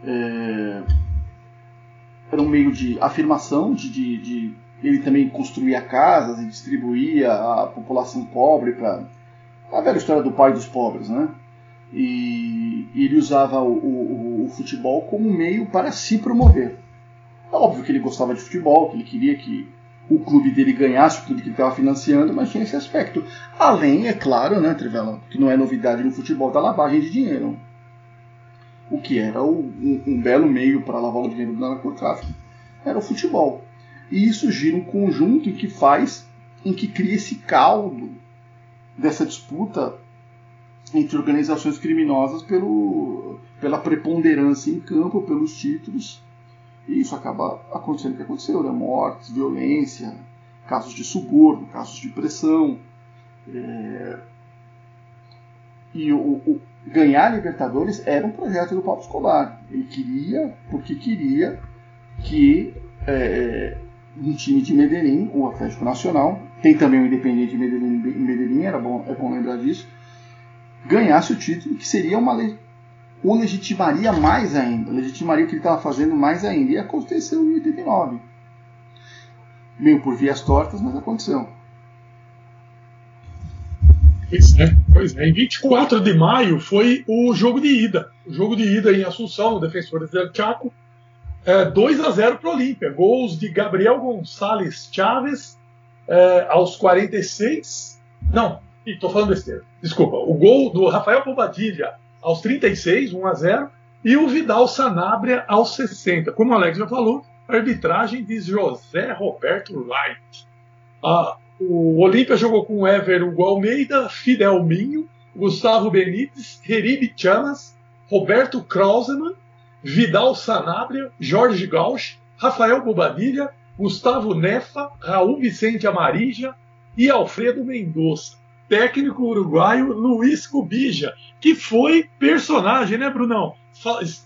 É, era um meio de afirmação, de, de, de, ele também construía casas e distribuía a população pobre para a velha história do pai dos pobres, né? E, e ele usava o, o, o, futebol como meio para se promover. É óbvio que ele gostava de futebol, que ele queria que o clube dele ganhasse tudo que ele estava financiando, mas tinha esse aspecto. Além, é claro, né, Trivela, que não é novidade no futebol da lavagem de dinheiro o que era o, um, um, belo meio para lavar o dinheiro do narcotráfico. Era o futebol. E isso gira um conjunto em que faz, em que cria esse caldo dessa disputa entre organizações criminosas pelo, pela preponderância em campo, pelos títulos. E isso acaba acontecendo o que aconteceu, né? Mortes, violência, casos de suborno, casos de pressão. É... E o, o, ganhar a Libertadores era um projeto do Paulo Escobar. Ele queria, porque queria que é, um time de Medellín, o Atlético Nacional, tem também o Independente de Medellín, Medellín era bom, é bom lembrar disso, ganhasse o título, que seria uma o legitimaria mais ainda, legitimaria o que ele estava fazendo mais ainda. E aconteceu em 89. Meio por vias tortas, mas aconteceu. Pois é, pois é. Em 24 de maio foi o jogo de ida. O jogo de ida em Assunção, no Defensores del Chaco. É, 2 a 0 para o Olímpia. Gols de Gabriel Gonçalves Chaves é, aos 46. Não, estou falando besteira. Desculpa. O gol do Rafael Bobadilha aos 36, 1 a 0. E o Vidal Sanabria aos 60. Como o Alex já falou, arbitragem de José Roberto Wright. Ah, o Olímpia jogou com Ever Hugo Almeida, Fidel Minho, Gustavo Benítez, Heribe Chamas, Roberto Krausemann, Vidal Sanabria, Jorge Gauch, Rafael Bobadilha, Gustavo Nefa, Raul Vicente Amarija e Alfredo Mendonça. Técnico uruguaio Luiz Cubija, que foi personagem, né, Brunão?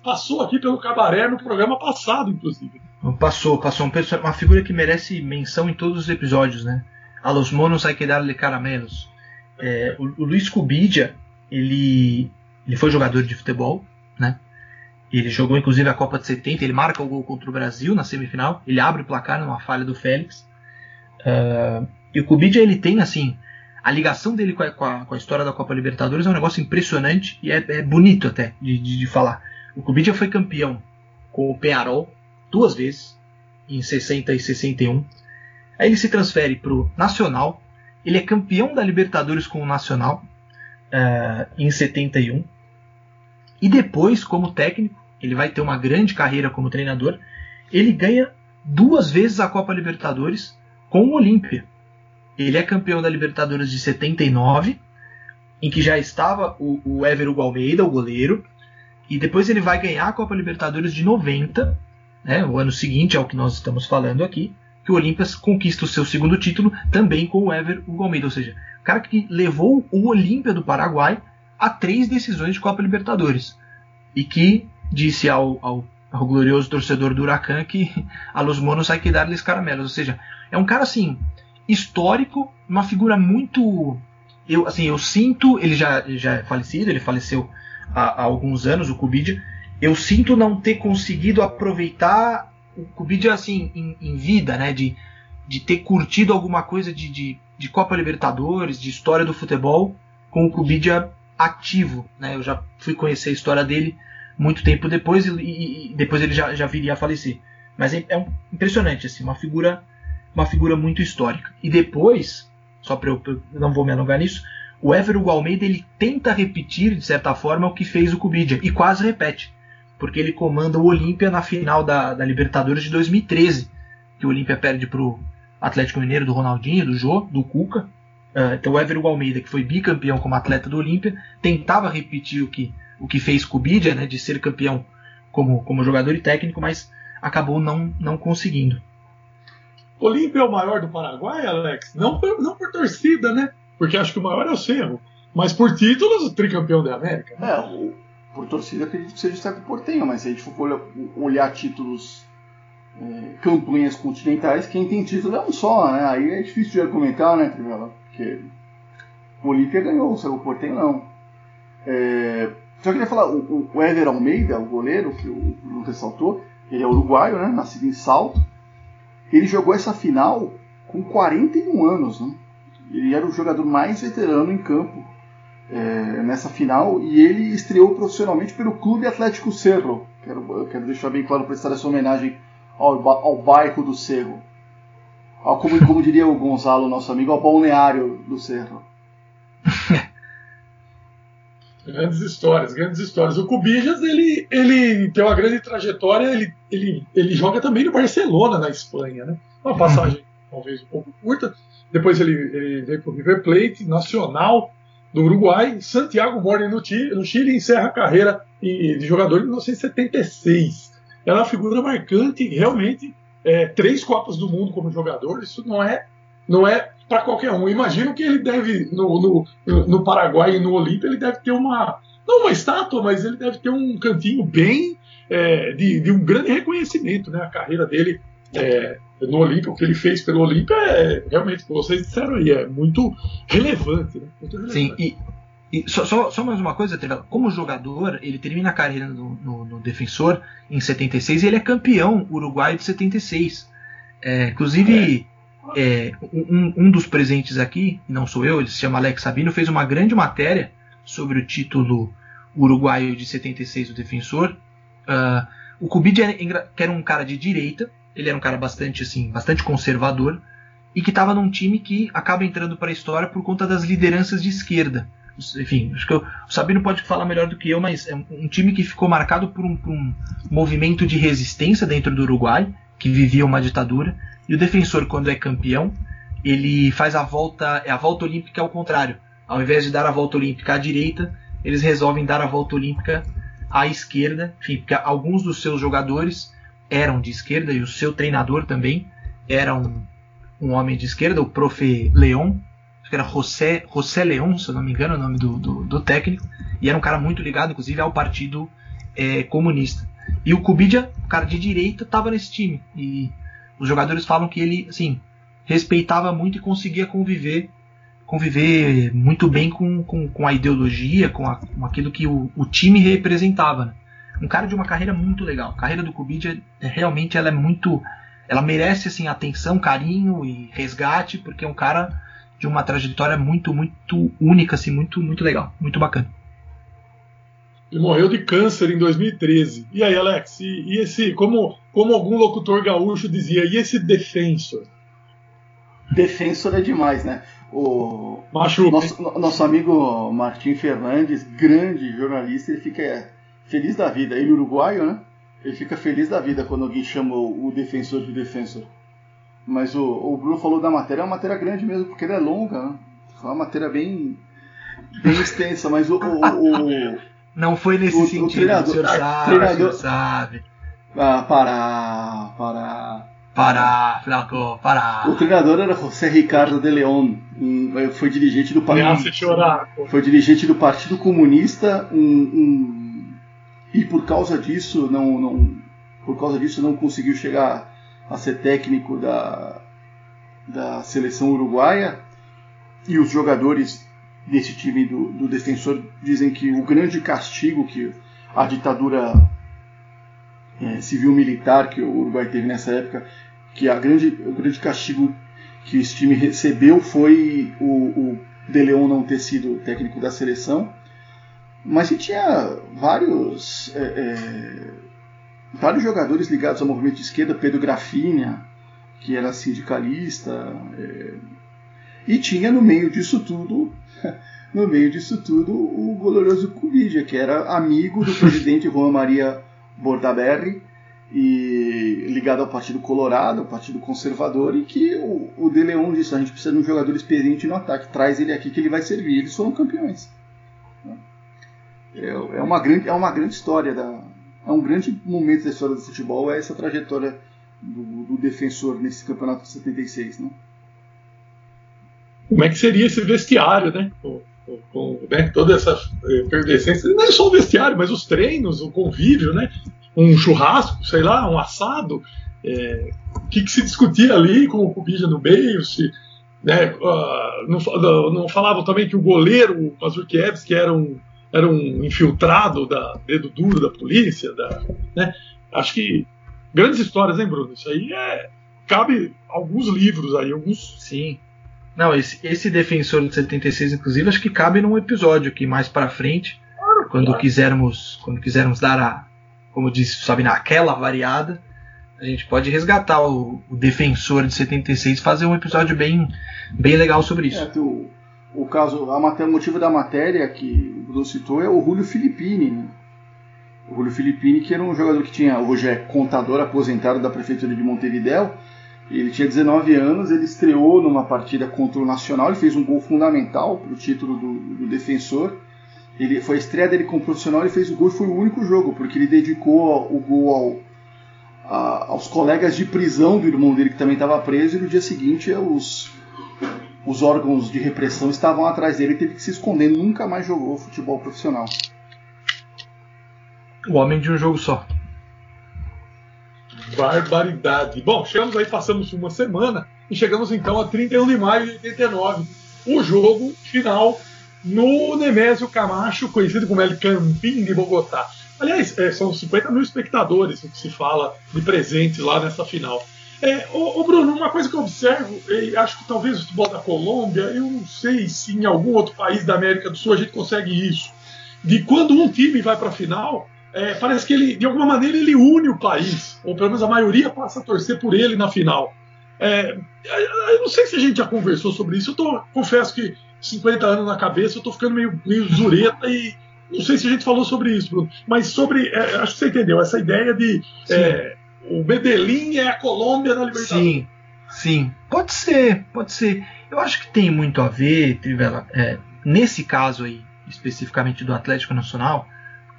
Passou aqui pelo cabaré no programa passado, inclusive. Passou, passou. Uma figura que merece menção em todos os episódios, né? A los monos hay que darle caramelos. É, o, o Luiz Cubidia, ele, ele foi jogador de futebol, né? Ele jogou inclusive a Copa de 70, ele marca o gol contra o Brasil na semifinal, ele abre o placar numa falha do Félix. Uh, e o Cubidia ele tem assim, a ligação dele com a, com, a, com a, história da Copa Libertadores é um negócio impressionante e é, é bonito até de, de, de, falar. O Cubidia foi campeão com o Penarol duas vezes, em 60 e 61. Aí ele se transfere para o Nacional. Ele é campeão da Libertadores com o Nacional uh, em 71. E depois, como técnico, ele vai ter uma grande carreira como treinador. Ele ganha duas vezes a Copa Libertadores com o Olímpia. Ele é campeão da Libertadores de 79, em que já estava o, o Ever Hugo Almeida, o goleiro. E depois ele vai ganhar a Copa Libertadores de 90, né, o ano seguinte ao que nós estamos falando aqui que o Olympias conquista o seu segundo título também com o Ever Hugo Almeida, ou seja, o cara que levou o Olímpia do Paraguai a três decisões de Copa Libertadores. E que disse ao, ao, ao glorioso torcedor do Huracan que (laughs) a los monos hay que dar-lhes caramelos, ou seja, é um cara assim histórico, uma figura muito eu assim eu sinto ele já já é falecido, ele faleceu há, há alguns anos o Cubidia, eu sinto não ter conseguido aproveitar o Kubidia assim em, em, vida, né, de, de ter curtido alguma coisa de, de, de, Copa Libertadores, de história do futebol, com o Kubidia ativo, né? Eu já fui conhecer a história dele muito tempo depois e, e depois ele já, já viria a falecer. Mas é, é impressionante, assim, uma figura, uma figura muito histórica. E depois, só para eu, eu não vou me alongar nisso, o Ever Almeida ele tenta repetir, de certa forma, o que fez o Cubidia, e quase repete, porque ele comanda o Olímpia na final da, da Libertadores de 2013, que o Olímpia perde para o Atlético Mineiro do Ronaldinho, do Jô, do Cuca. Uh, então o Ever Almeida, que foi bicampeão como atleta do Olímpia, tentava repetir o que, o que fez Cubidia, né, de ser campeão como, como jogador e técnico, mas acabou não, não conseguindo. Olímpia é o maior do Paraguai, Alex? Não por, não por torcida, né? Porque acho que o maior é o Cerro. Mas por títulos, o tricampeão da América. Né? É, o, por torcida acredito que seja o Cerro Portenho, mas se a gente for olhar, olhar títulos é, campanhas continentais, quem tem título é um só, né? Aí é difícil de argumentar, né, Trivela? Porque o Olímpia ganhou, o Cerro Portenho não. É, só queria falar, o, o Ever Almeida, o goleiro, que o Bruno ressaltou, ele é uruguaio, né? Nascido em Salto. Ele jogou essa final com 41 anos, né? Ele era o jogador mais veterano em campo é, nessa final e ele estreou profissionalmente pelo Clube Atlético Cerro. Quero, quero deixar bem claro prestar essa homenagem ao, ao bairro do Cerro. Ao, como, como diria o Gonzalo, nosso amigo, ao balneário do Cerro. (laughs) Grandes histórias, grandes histórias. O Cubijas, ele, ele tem uma grande trajetória, ele, ele, ele joga também no Barcelona, na Espanha, né? Uma passagem (laughs) talvez um pouco curta. Depois ele, ele veio para o River Plate, Nacional do Uruguai. Santiago Morning no Chile, Chile encerra a carreira de jogador em 1976. Ela é uma figura marcante, realmente. É, três Copas do Mundo como jogador, isso não é, não é para qualquer um. Imagino que ele deve, no, no, no Paraguai e no Olímpia, ele deve ter uma, não uma estátua, mas ele deve ter um cantinho bem é, de, de, um grande reconhecimento. Né? A carreira dele é, no Olímpia, o que ele fez pelo Olímpia é realmente, como vocês disseram aí, é muito relevante. Né? Muito relevante. Sim, e, e só, só, só, mais uma coisa, como jogador, ele termina a carreira no, no, no Defensor em 76 e ele é campeão uruguaio de 76. É, inclusive, é, um, um, dos presentes aqui, não sou eu, ele se chama Alex Sabino, fez uma grande matéria sobre o título uruguaio de 76 do Defensor. Uh, o Kubid que era um cara de direita, ele era um cara bastante assim, bastante conservador e que estava num time que acaba entrando para a história por conta das lideranças de esquerda. Enfim, acho que eu, o Sabino pode falar melhor do que eu, mas é um time que ficou marcado por um, por um movimento de resistência dentro do Uruguai, que vivia uma ditadura, e o defensor, quando é campeão, ele faz a volta, é a volta olímpica ao contrário. Ao invés de dar a volta olímpica à direita, eles resolvem dar a volta olímpica à esquerda. Enfim, porque alguns dos seus jogadores eram de esquerda e o seu treinador também era um, um homem de esquerda, o Profe Leon, acho que era José, José Leon, se eu não me engano, é o nome do, do, do técnico, e era um cara muito ligado, inclusive, ao Partido é, Comunista. E o Kubidia, o cara de direita, estava nesse time. E os jogadores falam que ele, assim, respeitava muito e conseguia conviver conviver muito bem com, com, com a ideologia, com, a, com aquilo que o, o, time representava. Né? Um cara de uma carreira muito legal. A carreira do Kubidia, é, realmente, ela é muito... Ela merece, assim, atenção, carinho e resgate, porque é um cara de uma trajetória muito, muito única, assim, muito, muito legal, muito bacana. Ele morreu de câncer em 2013. E aí, Alex, e, e, esse, como, como algum locutor gaúcho dizia, e esse defensor? Defensor é demais, né? O Machuca. nosso, nosso amigo Martim Fernandes, grande jornalista, ele fica feliz da vida. Ele uruguaio, né? Ele fica feliz da vida quando alguém chama o, defensor de defensor. Mas o, o Bruno falou da matéria, é uma matéria grande mesmo, porque ela é longa, né? É uma matéria bem, bem extensa, mas o, o, (laughs) não foi nesse o, sentido. O, treinador, o senhor sabe, treinador, o senhor sabe. Ah, parar, parar. Parar, Flaco, parar. O treinador era José Ricardo de León, um, foi dirigente do partido. chorar. Foi dirigente do Partido Comunista, um, um, e por causa disso não, não, por causa disso não conseguiu chegar a ser técnico da, da seleção uruguaia. E os jogadores desse time do, do defensor dizem que o grande castigo que a ditadura é, civil-militar que o Uruguai teve nessa época, que a grande, o grande castigo que esse time recebeu foi o, o De Leon não ter sido técnico da seleção Mas que tinha vários, é, é, vários jogadores ligados ao movimento de esquerda, Pedro Grafinha, que era sindicalista, é, e tinha no meio disso tudo, (laughs) no meio disso tudo, o glorioso Cubidia, que era amigo do (laughs) presidente Juan Maria Bordaberry, e ligado ao Partido Colorado, ao Partido Conservador, e que o, o De Leon disse: a gente precisa de um jogador experiente no ataque, traz ele aqui que ele vai servir. Eles foram campeões. É, é uma grande, é uma grande história da, é um grande momento da história do futebol é essa trajetória do, do defensor nesse campeonato de 76, né? Como é que seria esse vestiário, né? Com, com, né? toda essa efervescência, não é só o vestiário, mas os treinos, o convívio, né? Um churrasco, sei lá, um assado. É, o que, que, se discutia ali com o Cubija no meio? Se, né, uh, não, não, falavam também que o goleiro, o Mazurkiewicz, que era um, era um infiltrado da dedo duro da polícia, da, né? Acho que grandes histórias, hein, Bruno? Isso aí é cabe alguns livros aí, alguns. Sim. Não, esse, esse defensor de 76, inclusive, acho que cabe num episódio aqui mais para frente, claro, quando claro. quisermos, quando quisermos dar a, como disse, sabe, naquela variada, a gente pode resgatar o, o defensor de 76 e fazer um episódio bem, bem legal sobre isso. É, o, o caso, a matéria, o motivo da matéria que o Bruno citou é o Julio Filippini. Né? O Julio Filippini, que era um jogador que tinha, hoje é contador aposentado da prefeitura de Montevidéu. Ele tinha 19 anos, ele estreou numa partida contra o Nacional, ele fez um gol fundamental para o título do, do defensor. Ele foi a estreia dele como profissional, ele fez o gol e foi o único jogo, porque ele dedicou o gol ao, a, aos colegas de prisão do irmão dele que também estava preso, e no dia seguinte os, os órgãos de repressão estavam atrás dele e teve que se esconder, nunca mais jogou futebol profissional. O homem de um jogo só. Barbaridade. Bom, chegamos aí, passamos uma semana e chegamos então a 31 de maio de 89. O jogo final no Nemésio Camacho, conhecido como El Campín de Bogotá. Aliás, é, são 50 mil espectadores o que se fala de presente lá nessa final. É, ô, ô, Bruno, uma coisa que eu observo, e acho que talvez o futebol da Colômbia, eu não sei se em algum outro país da América do Sul a gente consegue isso, de quando um time vai para a final, é, parece que ele, de alguma maneira, ele une o país, ou pelo menos a maioria passa a torcer por ele na final. É, eu não sei se a gente já conversou sobre isso, eu tô, confesso que 50 anos na cabeça, eu tô ficando meio, meio zureta e não sei se a gente falou sobre isso, Bruno, mas sobre, é, acho que você entendeu, essa ideia de é, o Medellín é a Colômbia na Libertadores. Sim, sim, pode ser, pode ser. Eu acho que tem muito a ver, Trivela, é, nesse caso aí, especificamente do Atlético Nacional,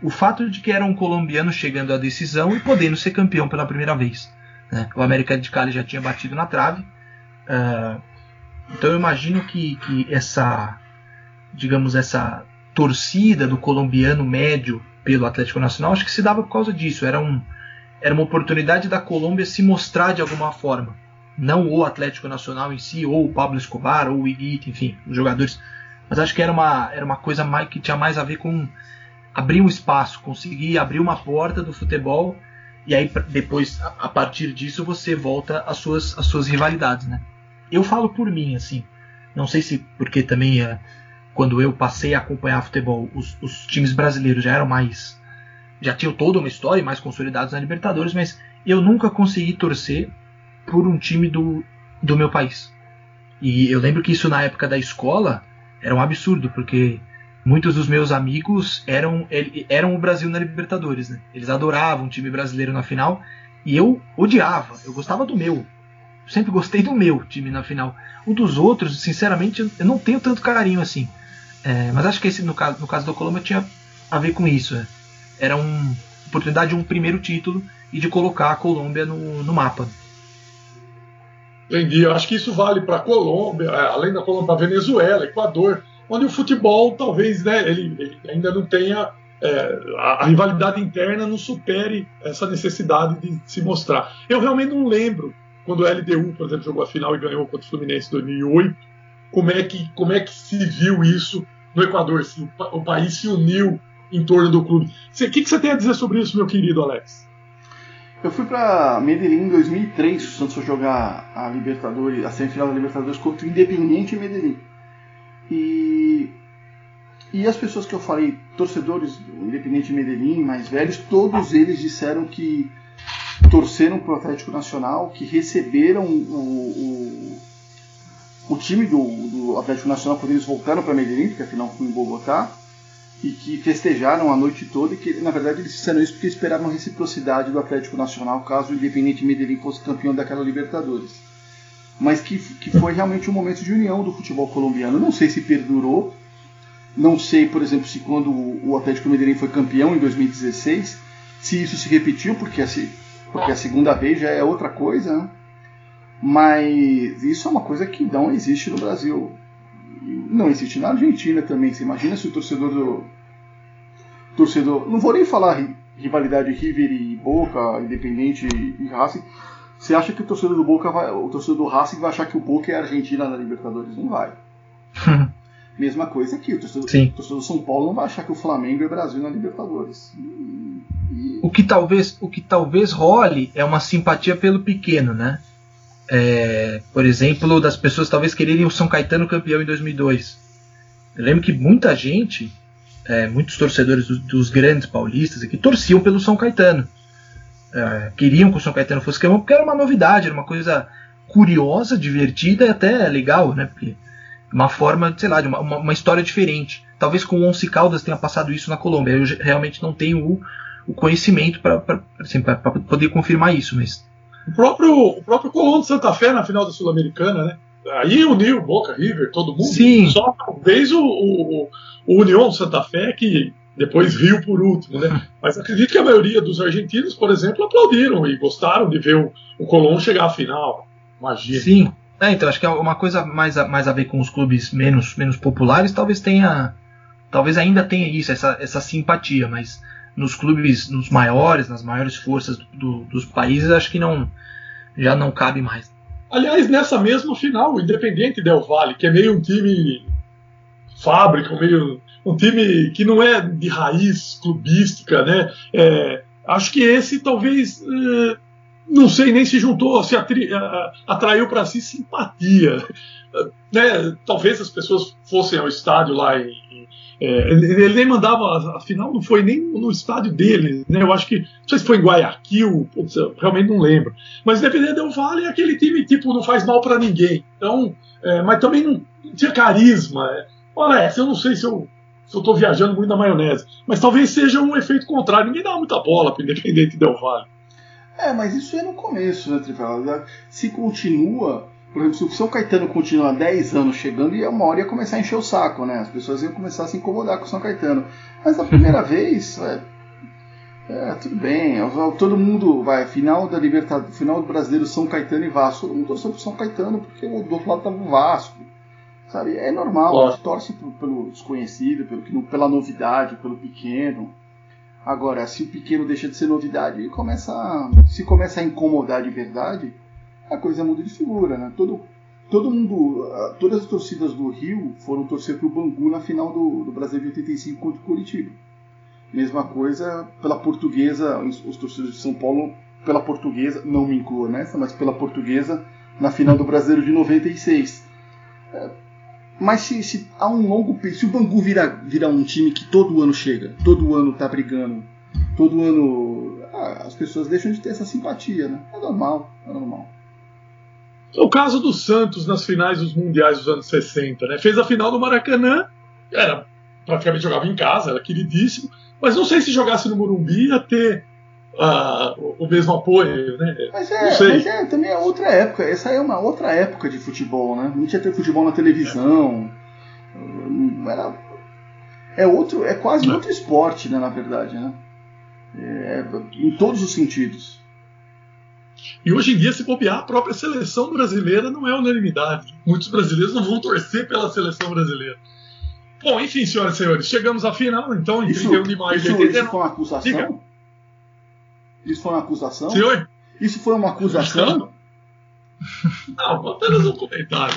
o fato de que era um colombiano chegando à decisão e podendo ser campeão pela primeira vez. Né? O América de Cali já tinha batido na trave. Uh, então eu imagino que, que essa, digamos, essa torcida do colombiano médio pelo Atlético Nacional, acho que se dava por causa disso. Era, um, era uma oportunidade da Colômbia se mostrar de alguma forma. Não o Atlético Nacional em si, ou o Pablo Escobar, ou o Iguita, enfim, os jogadores. Mas acho que era uma, era uma coisa mais, que tinha mais a ver com abrir um espaço, conseguir abrir uma porta do futebol e aí depois a partir disso você volta às suas às suas rivalidades, né? Eu falo por mim assim, não sei se porque também é, quando eu passei a acompanhar futebol, os, os, times brasileiros já eram mais já tinham toda uma história mais consolidados na Libertadores, mas eu nunca consegui torcer por um time do, do meu país. E eu lembro que isso na época da escola era um absurdo, porque muitos dos meus amigos eram, eram o Brasil na Libertadores, né? Eles adoravam o time brasileiro na final e eu odiava, eu gostava do meu. Eu sempre gostei do meu time na final. O dos outros, sinceramente, eu não tenho tanto carinho assim. É, mas acho que esse, no caso, no caso da Colômbia tinha a ver com isso. É. Era uma oportunidade de um primeiro título e de colocar a Colômbia no, no mapa. Entendi. Eu acho que isso vale para a Colômbia, é, além da Colômbia, para Venezuela, Equador onde o futebol talvez né, ele, ele ainda não tenha é, a, a, rivalidade interna não supere essa necessidade de se mostrar. Eu realmente não lembro quando o LDU, por exemplo, jogou a final e ganhou contra o Fluminense em 2008, como é que, como é que se viu isso no Equador, se o, o país se uniu em torno do clube. O que, que você tem a dizer sobre isso, meu querido Alex? Eu fui para Medellín em 2003, o Santos foi jogar a Libertadores, a semifinal da Libertadores contra o Independiente Medellín. E E as pessoas que eu falei, torcedores do Independente Medellín, mais velhos, todos eles disseram que torceram para o Atlético Nacional, que receberam o, o, o time do, do, Atlético Nacional quando eles voltaram para Medellín, porque afinal foi em Bogotá, e que festejaram a noite toda e que, na verdade, eles fizeram isso porque esperavam a reciprocidade do Atlético Nacional caso o Independente Medellín fosse campeão daquela Libertadores. Mas que, que foi realmente um momento de união do futebol colombiano. Não sei se perdurou, não sei, por exemplo, se quando o Atlético Medellín foi campeão em 2016, se isso se repetiu, porque assim, porque a segunda vez já é outra coisa, né? mas isso é uma coisa que não existe no Brasil. Não existe na Argentina também. Você imagina se o torcedor do. Torcedor. Não vou nem falar rivalidade River e Boca, Independente e Racing. Você acha que o torcedor do Boca vai. O torcedor do Racing vai achar que o Boca é Argentina na Libertadores? Não vai. (laughs) Mesma coisa aqui, o torcedor, o torcedor, do São Paulo não vai achar que o Flamengo é Brasil na Libertadores. E, e... O, que talvez, o que talvez role é uma simpatia pelo pequeno, né? É, por exemplo, das pessoas talvez quererem o São Caetano campeão em 2002. Eu lembro que muita gente, é, muitos torcedores dos, dos, grandes paulistas aqui, torciam pelo São Caetano. É, queriam que o São Caetano fosse campeão porque era uma novidade, era uma coisa curiosa, divertida e até legal, né? Porque uma forma, sei lá, de uma, uma, história diferente. Talvez com o Once Caldas tenha passado isso na Colômbia. Eu realmente não tenho o, o conhecimento para assim, poder confirmar isso, mas. O próprio, o próprio Colón de Santa Fé na final da Sul-Americana, né? Aí uniu Boca River, todo mundo. Sim. Só talvez o, o, o União de Santa Fé que depois riu por último, né? (laughs) Mas acredito que a maioria dos argentinos, por exemplo, aplaudiram e gostaram de ver o, o Colón chegar à final. Imagina. Sim. É, então acho que é uma coisa mais a, mais a ver com os clubes menos, menos populares, talvez tenha. Talvez ainda tenha isso, essa, essa simpatia, mas nos clubes, nos maiores, nas maiores forças do, dos países, acho que não já não cabe mais. Aliás, nessa mesma final, o Independente Del Valle, que é meio um time fábrica, meio um time que não é de raiz clubística, né? É, acho que esse talvez é, não sei nem se juntou, se atri, atraiu para si simpatia. Né? Talvez as pessoas fossem ao estádio lá e, é, ele nem mandava, afinal não foi nem no estádio dele, né? Eu acho que, não sei se foi em Guayaquil, putz, realmente não lembro. Mas Independente Del Vale é aquele time tipo não faz mal para ninguém. Então, é, mas também não tinha carisma. É. Olha, eu não sei se eu se eu estou viajando muito na maionese, mas talvez seja um efeito contrário. Ninguém dá muita bola para Independente Del Vale. É, mas isso é no começo, né, Trivela? Se continua, por exemplo, se o São Caetano continuar 10 anos chegando, e uma hora ia começar a encher o saco, né? As pessoas iam começar a se incomodar com o São Caetano. Mas a (laughs) primeira vez, é, é, tudo bem, todo mundo vai, final da Libertadores, final do Brasileiro São Caetano e Vasco, todo mundo torceu pro São Caetano porque do outro lado tava o Vasco. Sabe? É normal, a gente torce pelo desconhecido, pelo, pela novidade, pelo pequeno. Agora, se o pequeno deixa de ser novidade e começa a, se começa a incomodar de verdade, a coisa muda de figura, né? Todo, todo mundo, todas as torcidas do Rio foram torcer para o Bangu na final do, do Brasil de 85 contra o Curitiba. Mesma coisa pela portuguesa, os, os torcedores de São Paulo pela portuguesa, não me incluo nessa, mas pela portuguesa na final do Brasileiro de 96. É, mas se, se há um longo se o Bangu virar vira um time que todo ano chega, todo ano tá brigando, todo ano ah, as pessoas deixam de ter essa simpatia, né? É normal, é normal. O caso do Santos nas finais dos mundiais dos anos 60, né? Fez a final do Maracanã, era praticamente jogava em casa, era queridíssimo, mas não sei se jogasse no Morumbi ia ter uh, o mesmo apoio, né? Mas é, mas é, também é outra época. Essa é uma outra época de futebol, né? Não tinha ter futebol na televisão. É. Era, é outro, é quase é. outro esporte, né? Na verdade, né? É, em todos os sentidos. E hoje em dia, se copiar, a própria seleção brasileira não é unanimidade. Muitos brasileiros não vão torcer pela seleção brasileira. Bom, enfim, senhoras e senhores, chegamos à final, então, em isso, 31 de maio de 89. Isso foi uma acusação? Diga. Isso foi uma acusação? Senhor? Isso foi uma acusação? Não, apenas um comentário.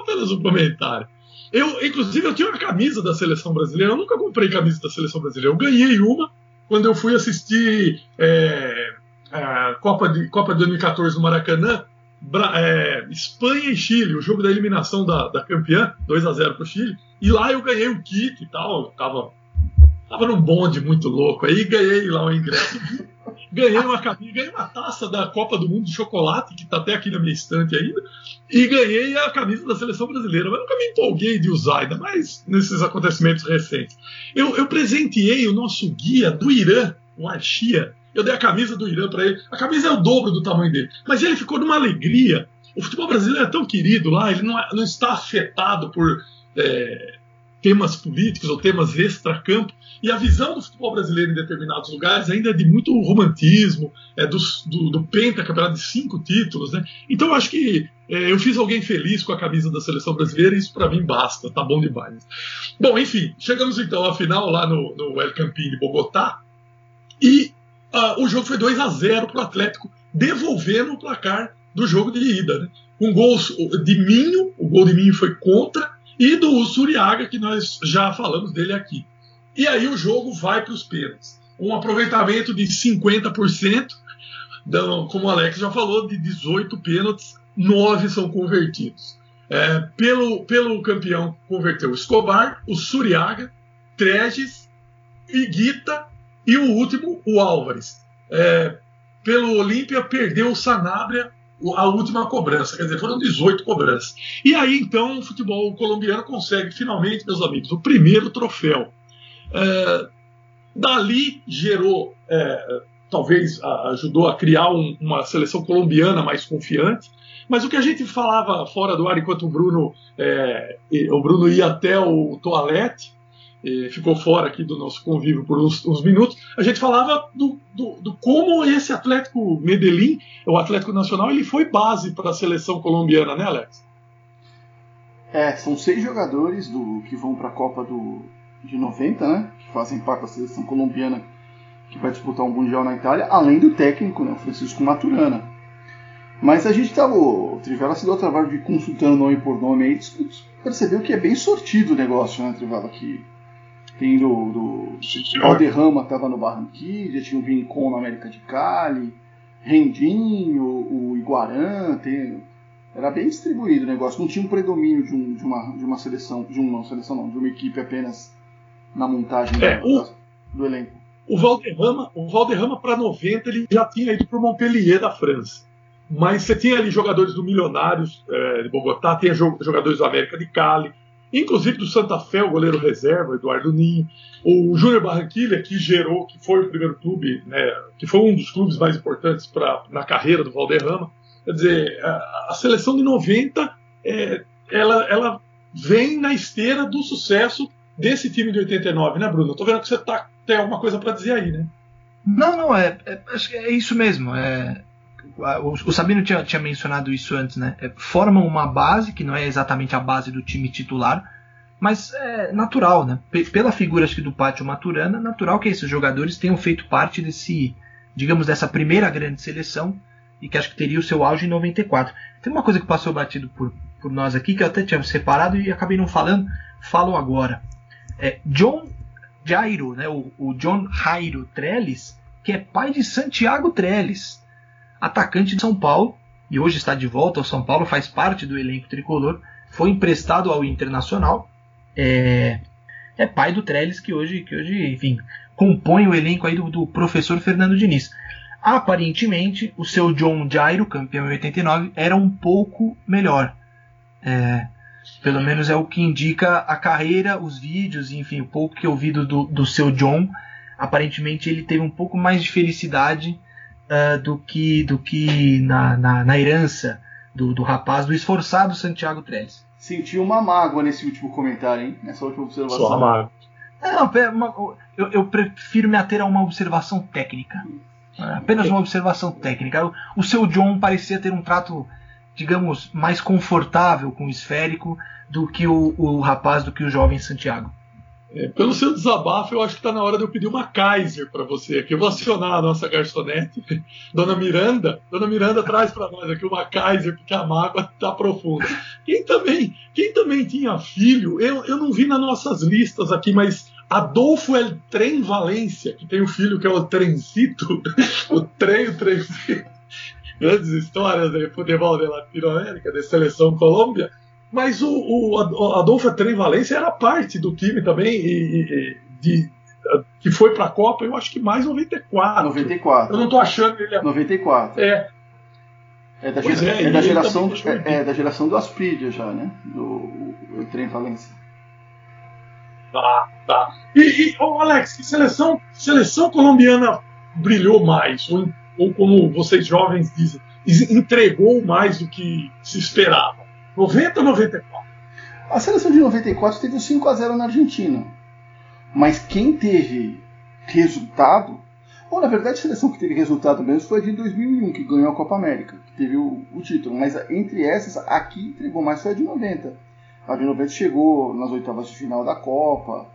apenas um comentário. Eu, inclusive, eu tinha uma camisa da seleção brasileira. Eu nunca comprei camisa da seleção brasileira. Eu ganhei uma quando eu fui assistir é, a Copa de, Copa de 2014 no Maracanã. Bra- é, Espanha e Chile, o jogo da eliminação da, da campeã, 2 a 0 pro Chile. E lá eu ganhei o kit e tal. Tava, tava num bonde muito louco. Aí ganhei lá o ingresso. (laughs) ganhei uma camisa, ganhei uma taça da Copa do Mundo de chocolate, que tá até aqui na minha estante ainda. E ganhei a camisa da seleção brasileira. Mas nunca me empolguei de usar, ainda mais nesses acontecimentos recentes. Eu, eu presenteei o nosso guia do Irã, o Archia. Eu dei a camisa do Irã para ele. A camisa é o dobro do tamanho dele. Mas ele ficou numa alegria. O futebol brasileiro é tão querido lá, ele não, é- não está afetado por é, temas políticos ou temas extracampo. E a visão do futebol brasileiro em determinados lugares ainda é de muito romantismo, é dos- do, do Penta, campeonato de cinco títulos. Né? Então eu acho que é, eu fiz alguém feliz com a camisa da seleção brasileira e isso para mim basta, tá bom demais. Bom, enfim, chegamos então à final lá no, no El Campín de Bogotá. E ah, o jogo foi 2 a 0 para o Atlético, devolvendo o placar do jogo de ida. Né? Um gol de Minho, o gol de Minho foi contra, e do Suriaga, que nós já falamos dele aqui. E aí o jogo vai para os pênaltis. Um aproveitamento de 50%, então, como o Alex já falou, de 18 pênaltis, 9 são convertidos. É, pelo, pelo campeão converteu o Escobar, o Suriaga, Treges, Iguita e o último, o Álvares. É, pelo Olímpia, perdeu o Sanabria a última cobrança, quer dizer, foram 18 cobranças. E aí então o futebol colombiano consegue finalmente, meus amigos, o primeiro troféu. É, dali gerou, é, talvez ajudou a criar um- uma seleção colombiana mais confiante. Mas o que a gente falava fora do ar enquanto o Bruno, é, o Bruno ia até o toalete, ficou fora aqui do nosso convívio por uns, uns minutos, a gente falava do, do- do como esse Atlético Medellín, o Atlético Nacional, ele foi base para a seleção colombiana, né, Alex? É, são seis jogadores do que vão para a Copa do, de 90, né? Que fazem parte da seleção colombiana que vai disputar um Mundial na Itália, além do técnico, né, o Francisco Maturana. Mas a gente estava. O Trivela se deu o trabalho de consultando nome por nome aí, percebeu que é bem sortido o negócio, né, Trivela? Que tem do. do Valderrama estava no Barranquilla, tinha o Rincon na América de Cali, Rendinho, o Iguarã, tem, era bem distribuído o negócio, não tinha um predomínio de, um- de uma, de uma seleção, de uma seleção não, de uma equipe apenas na montagem É, da- o- do elenco. O Valderrama, o Valderrama para 90 ele já tinha ido para o Montpellier da França. Mas você tinha ali jogadores do Milionários eh, de Bogotá, tinha jo- jogadores do América de Cali, inclusive do Santa Fé, o goleiro reserva, Eduardo Ninho, o Júnior Barranquilla, que gerou, que foi o primeiro clube, né, que foi um dos clubes mais importantes pra, na carreira do Valderrama. Quer dizer, a, a seleção de 90 eh, ela, ela vem na esteira do sucesso desse time de 89, né, Bruno? Eu tô vendo que você tá, tem alguma coisa para dizer aí, né? Não, não, é, é, acho que é isso mesmo. É, o, Sabino tinha, tinha mencionado isso antes, né? É, formam uma base, que não é exatamente a base do time titular, mas é natural, né? P- pela figura acho que, do Pátio Maturana, natural que esses jogadores tenham feito parte desse, digamos, dessa primeira grande seleção e que acho que teria o seu auge em 94. Tem uma coisa que passou batido por, por nós aqui, que eu até tinha separado e acabei não falando, falo agora. É, John Jairo, né, o, o John Jairo Trellis, que é pai de Santiago Trellis, atacante de São Paulo, e hoje está de volta ao São Paulo, faz parte do elenco tricolor, foi emprestado ao Internacional, é, é pai do Trellis, que hoje, que hoje enfim, compõe o elenco aí do, do professor Fernando Diniz. Aparentemente, o seu John Jairo, campeão em 89, era um pouco melhor. É, pelo menos é o que indica a carreira, os vídeos, enfim, o pouco que eu vi do, do seu John. Aparentemente ele teve um pouco mais de felicidade uh, do que, do que na, na, na herança do, do, rapaz, do esforçado Santiago Trellis. Senti uma mágoa nesse último comentário, hein? Nessa última observação. Só mágoa. Não, eu, eu, prefiro me ater a uma observação técnica. Apenas uma observação técnica. O, o seu John parecia ter um trato digamos, mais confortável com o esférico do que o, o rapaz, do que o jovem Santiago. É, pelo seu desabafo, eu acho que está na hora de eu pedir uma Kaiser para você aqui. Eu vou acionar a nossa garçonete, (laughs) Dona Miranda. Dona Miranda traz para nós aqui uma Kaiser, porque a mágoa está profunda. Quem também, quem também tinha filho, eu, eu não vi nas nossas listas aqui, mas Adolfo El Trem Valência, que tem o um filho que é o Trencito, (laughs) o trem, o Trencito. grandes histórias de futebol da Latinoamérica, de seleção Colômbia, mas o, o Adolfo Trem Valência era parte do time também, e, e, de, que foi para a Copa, eu acho que mais 94. 94. Eu não estou achando ele. 94. É. É da, Pois gera- é, é da geração, é, é da geração do Aspridia já, né? Do o, o Trem Valência. Tá, tá. E, e ô, Alex, que seleção, seleção colombiana brilhou mais? Ou, ou como vocês jovens dizem, entregou mais do que se esperava? 90 ou 94? A seleção de 94 teve o 5 a 0 na Argentina. Mas quem teve resultado, ou na verdade a seleção que teve resultado mesmo foi a de 2001, que ganhou a Copa América, que teve o, o título. Mas entre essas, a que entregou mais foi a de 90. A de 90 chegou nas oitavas de final da Copa,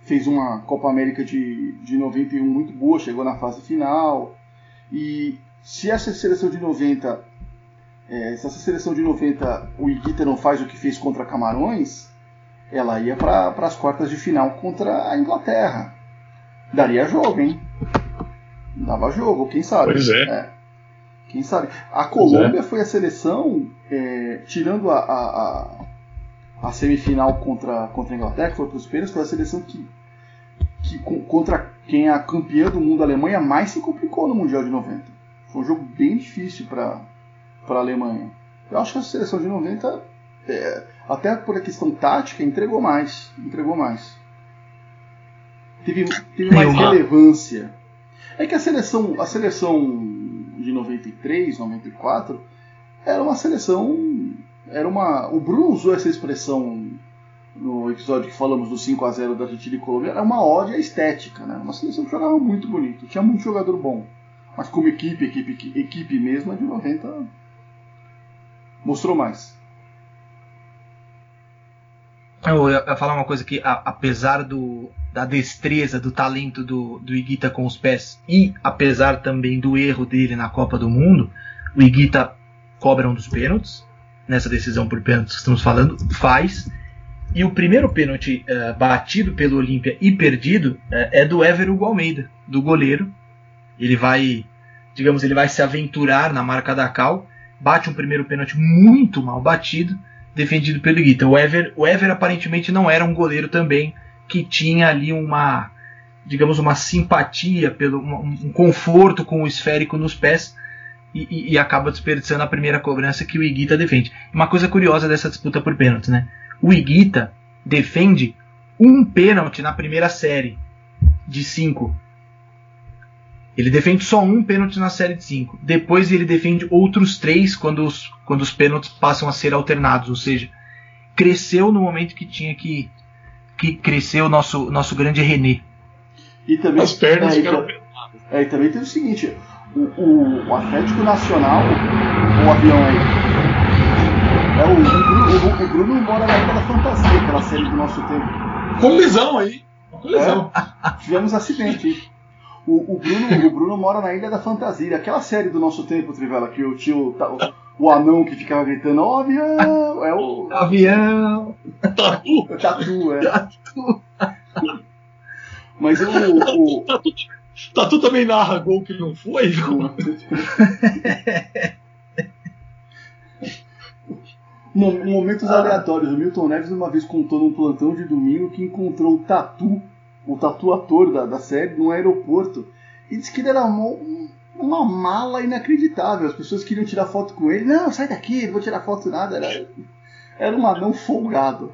fez uma Copa América de, de 91 muito boa, chegou na fase final. E se essa seleção de 90 é, se essa seleção de 90 o Iguita não faz o que fez contra Camarões, ela ia para as quartas de final contra a Inglaterra. Daria jogo, hein? Dava jogo, quem sabe? Pois é. Quem sabe? A Colômbia foi a seleção, é, tirando a, a, a, a semifinal contra, contra a Inglaterra, que foi para os pênaltis, foi a seleção que, que co- contra quem é a campeã do mundo, a Alemanha, mais se complicou no Mundial de 90. Foi um jogo bem difícil para para a Alemanha. Eu acho que a seleção de 90, é, até por a questão tática, entregou mais. Entregou mais. Teve, teve mais uma- relevância. É que a seleção, a seleção de 93, 94, era uma seleção. Era uma. O Bruno usou essa expressão no episódio que falamos do 5 a 0 da Argentina e Colômbia, era uma à estética, né? Uma seleção que jogava muito bonito, tinha muito jogador bom. Mas como equipe, equipe, equipe mesmo, a de 90 mostrou mais. Eu ia falar uma coisa que, apesar do, da destreza, do talento do, do Iguita com os pés e apesar também do erro dele na Copa do Mundo, o Iguita cobra um dos pênaltis, nessa decisão por pênaltis que estamos falando, faz. E o primeiro pênalti eh, batido pelo Olímpia e perdido eh, é do Ever Hugo Almeida, do goleiro. Ele vai, digamos, ele vai se aventurar na marca da Cal, bate um primeiro pênalti muito mal batido, defendido pelo Iguita. O Ever, o Ever aparentemente não era um goleiro também que tinha ali uma, digamos, uma simpatia, pelo, um, conforto com o esférico nos pés e, e- acaba desperdiçando a primeira cobrança que o Iguita defende. Uma coisa curiosa dessa disputa por pênaltis, né? O Iguita defende um pênalti na primeira série de cinco. Ele defende só um pênalti na série de cinco. Depois ele defende outros três quando os, quando os pênaltis passam a ser alternados. Ou seja, cresceu no momento que tinha que, que crescer o nosso, nosso grande René. E também, As pernas é, e, ficaram é, e também teve o seguinte: o, o- o Atlético Nacional, o avião aí. É, o, o, Bruno, o, o Bruno mora na Ilha da Fantasia, aquela série do nosso tempo. Colisão aí. Uma colisão. (laughs) Tivemos acidente. O, o Bruno, o Bruno mora na Ilha da Fantasia, aquela série do nosso tempo, Trivela, que o tio, tá- o, o anão que ficava gritando, ó avião! É o, Avião! Tatu. Tatu, é. Mas o, o, Tatu, Tatu também narra gol que não foi. Mo- Momentos aleatórios. O Milton Neves uma vez contou num plantão de domingo que encontrou o Tatu, o Tatu ator da, da série, num aeroporto. E disse que ele era uma, uma mala inacreditável. As pessoas queriam tirar foto com ele. Não, sai daqui, não vou tirar foto nada. Era, era um anão folgado.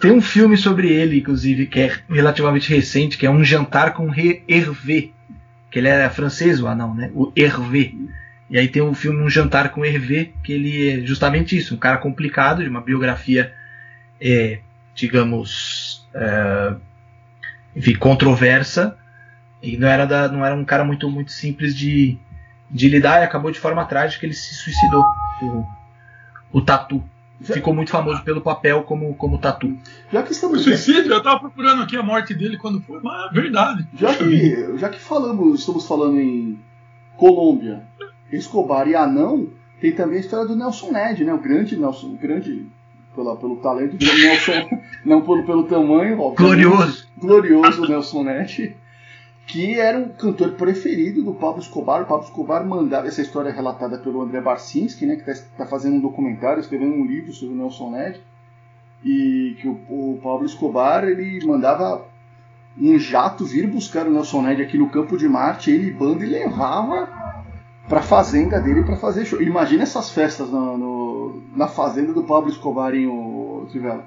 Tem um filme sobre ele, inclusive, que é relativamente recente, que é Um Jantar com Hervé. Que ele é francês, o anão, né? O Hervé. E aí tem um filme Um Jantar com Hervé, que ele é justamente isso, um cara complicado, de uma biografia, é, digamos, é, enfim, controversa. E não era, da, não era um cara muito, muito simples de, de lidar e acabou de forma trágica, ele se suicidou. O, o Tatu. Ficou muito famoso pelo papel como, como Tatu. Já que O estamos. suicídio, eu tava procurando aqui a morte dele quando foi, mas é verdade. Já que, já que falamos, estamos falando em Colômbia, Escobar e Anão, tem também a história do Nelson Ned, né? O grande Nelson, o grande pela, pelo talento do Nelson, (laughs) não pelo, pelo tamanho. Glorioso. glorioso Nelson Ned, que era um cantor preferido do Pablo Escobar. O Pablo Escobar mandava essa história relatada pelo André Barcinski, né, que está fazendo um documentário, escrevendo um livro sobre o Nelson Ned, e que o, o Pablo Escobar ele mandava um jato vir buscar o Nelson Ned aqui no campo de Marte, ele banda e levava para a fazenda dele para fazer show. Imagina essas festas no, no, na fazenda do Pablo Escobar em o Trivela.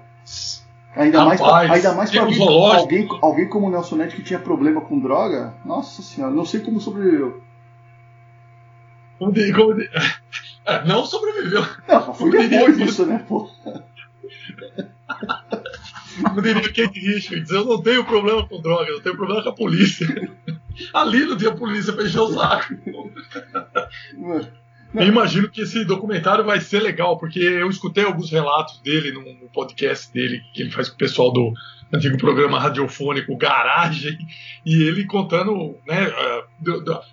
Ainda Rapaz, mais, pra, ainda mais pra alguém, alguém, alguém como o Nelson Ned que tinha problema com droga. Nossa senhora, não sei como sobreviveu. Como de- como de- É, (laughs) não sobreviveu. Não, mas foi Como depois disso, né, pô? Como diria Kate Richards, eu não tenho problema com drogas, eu tenho problema com a polícia. (laughs) Ali não tinha polícia pra encher o saco. Eu imagino que esse documentário vai ser legal, porque eu escutei alguns relatos dele no, podcast dele, que ele faz com o pessoal do antigo programa radiofônico Garagem, e ele contando né,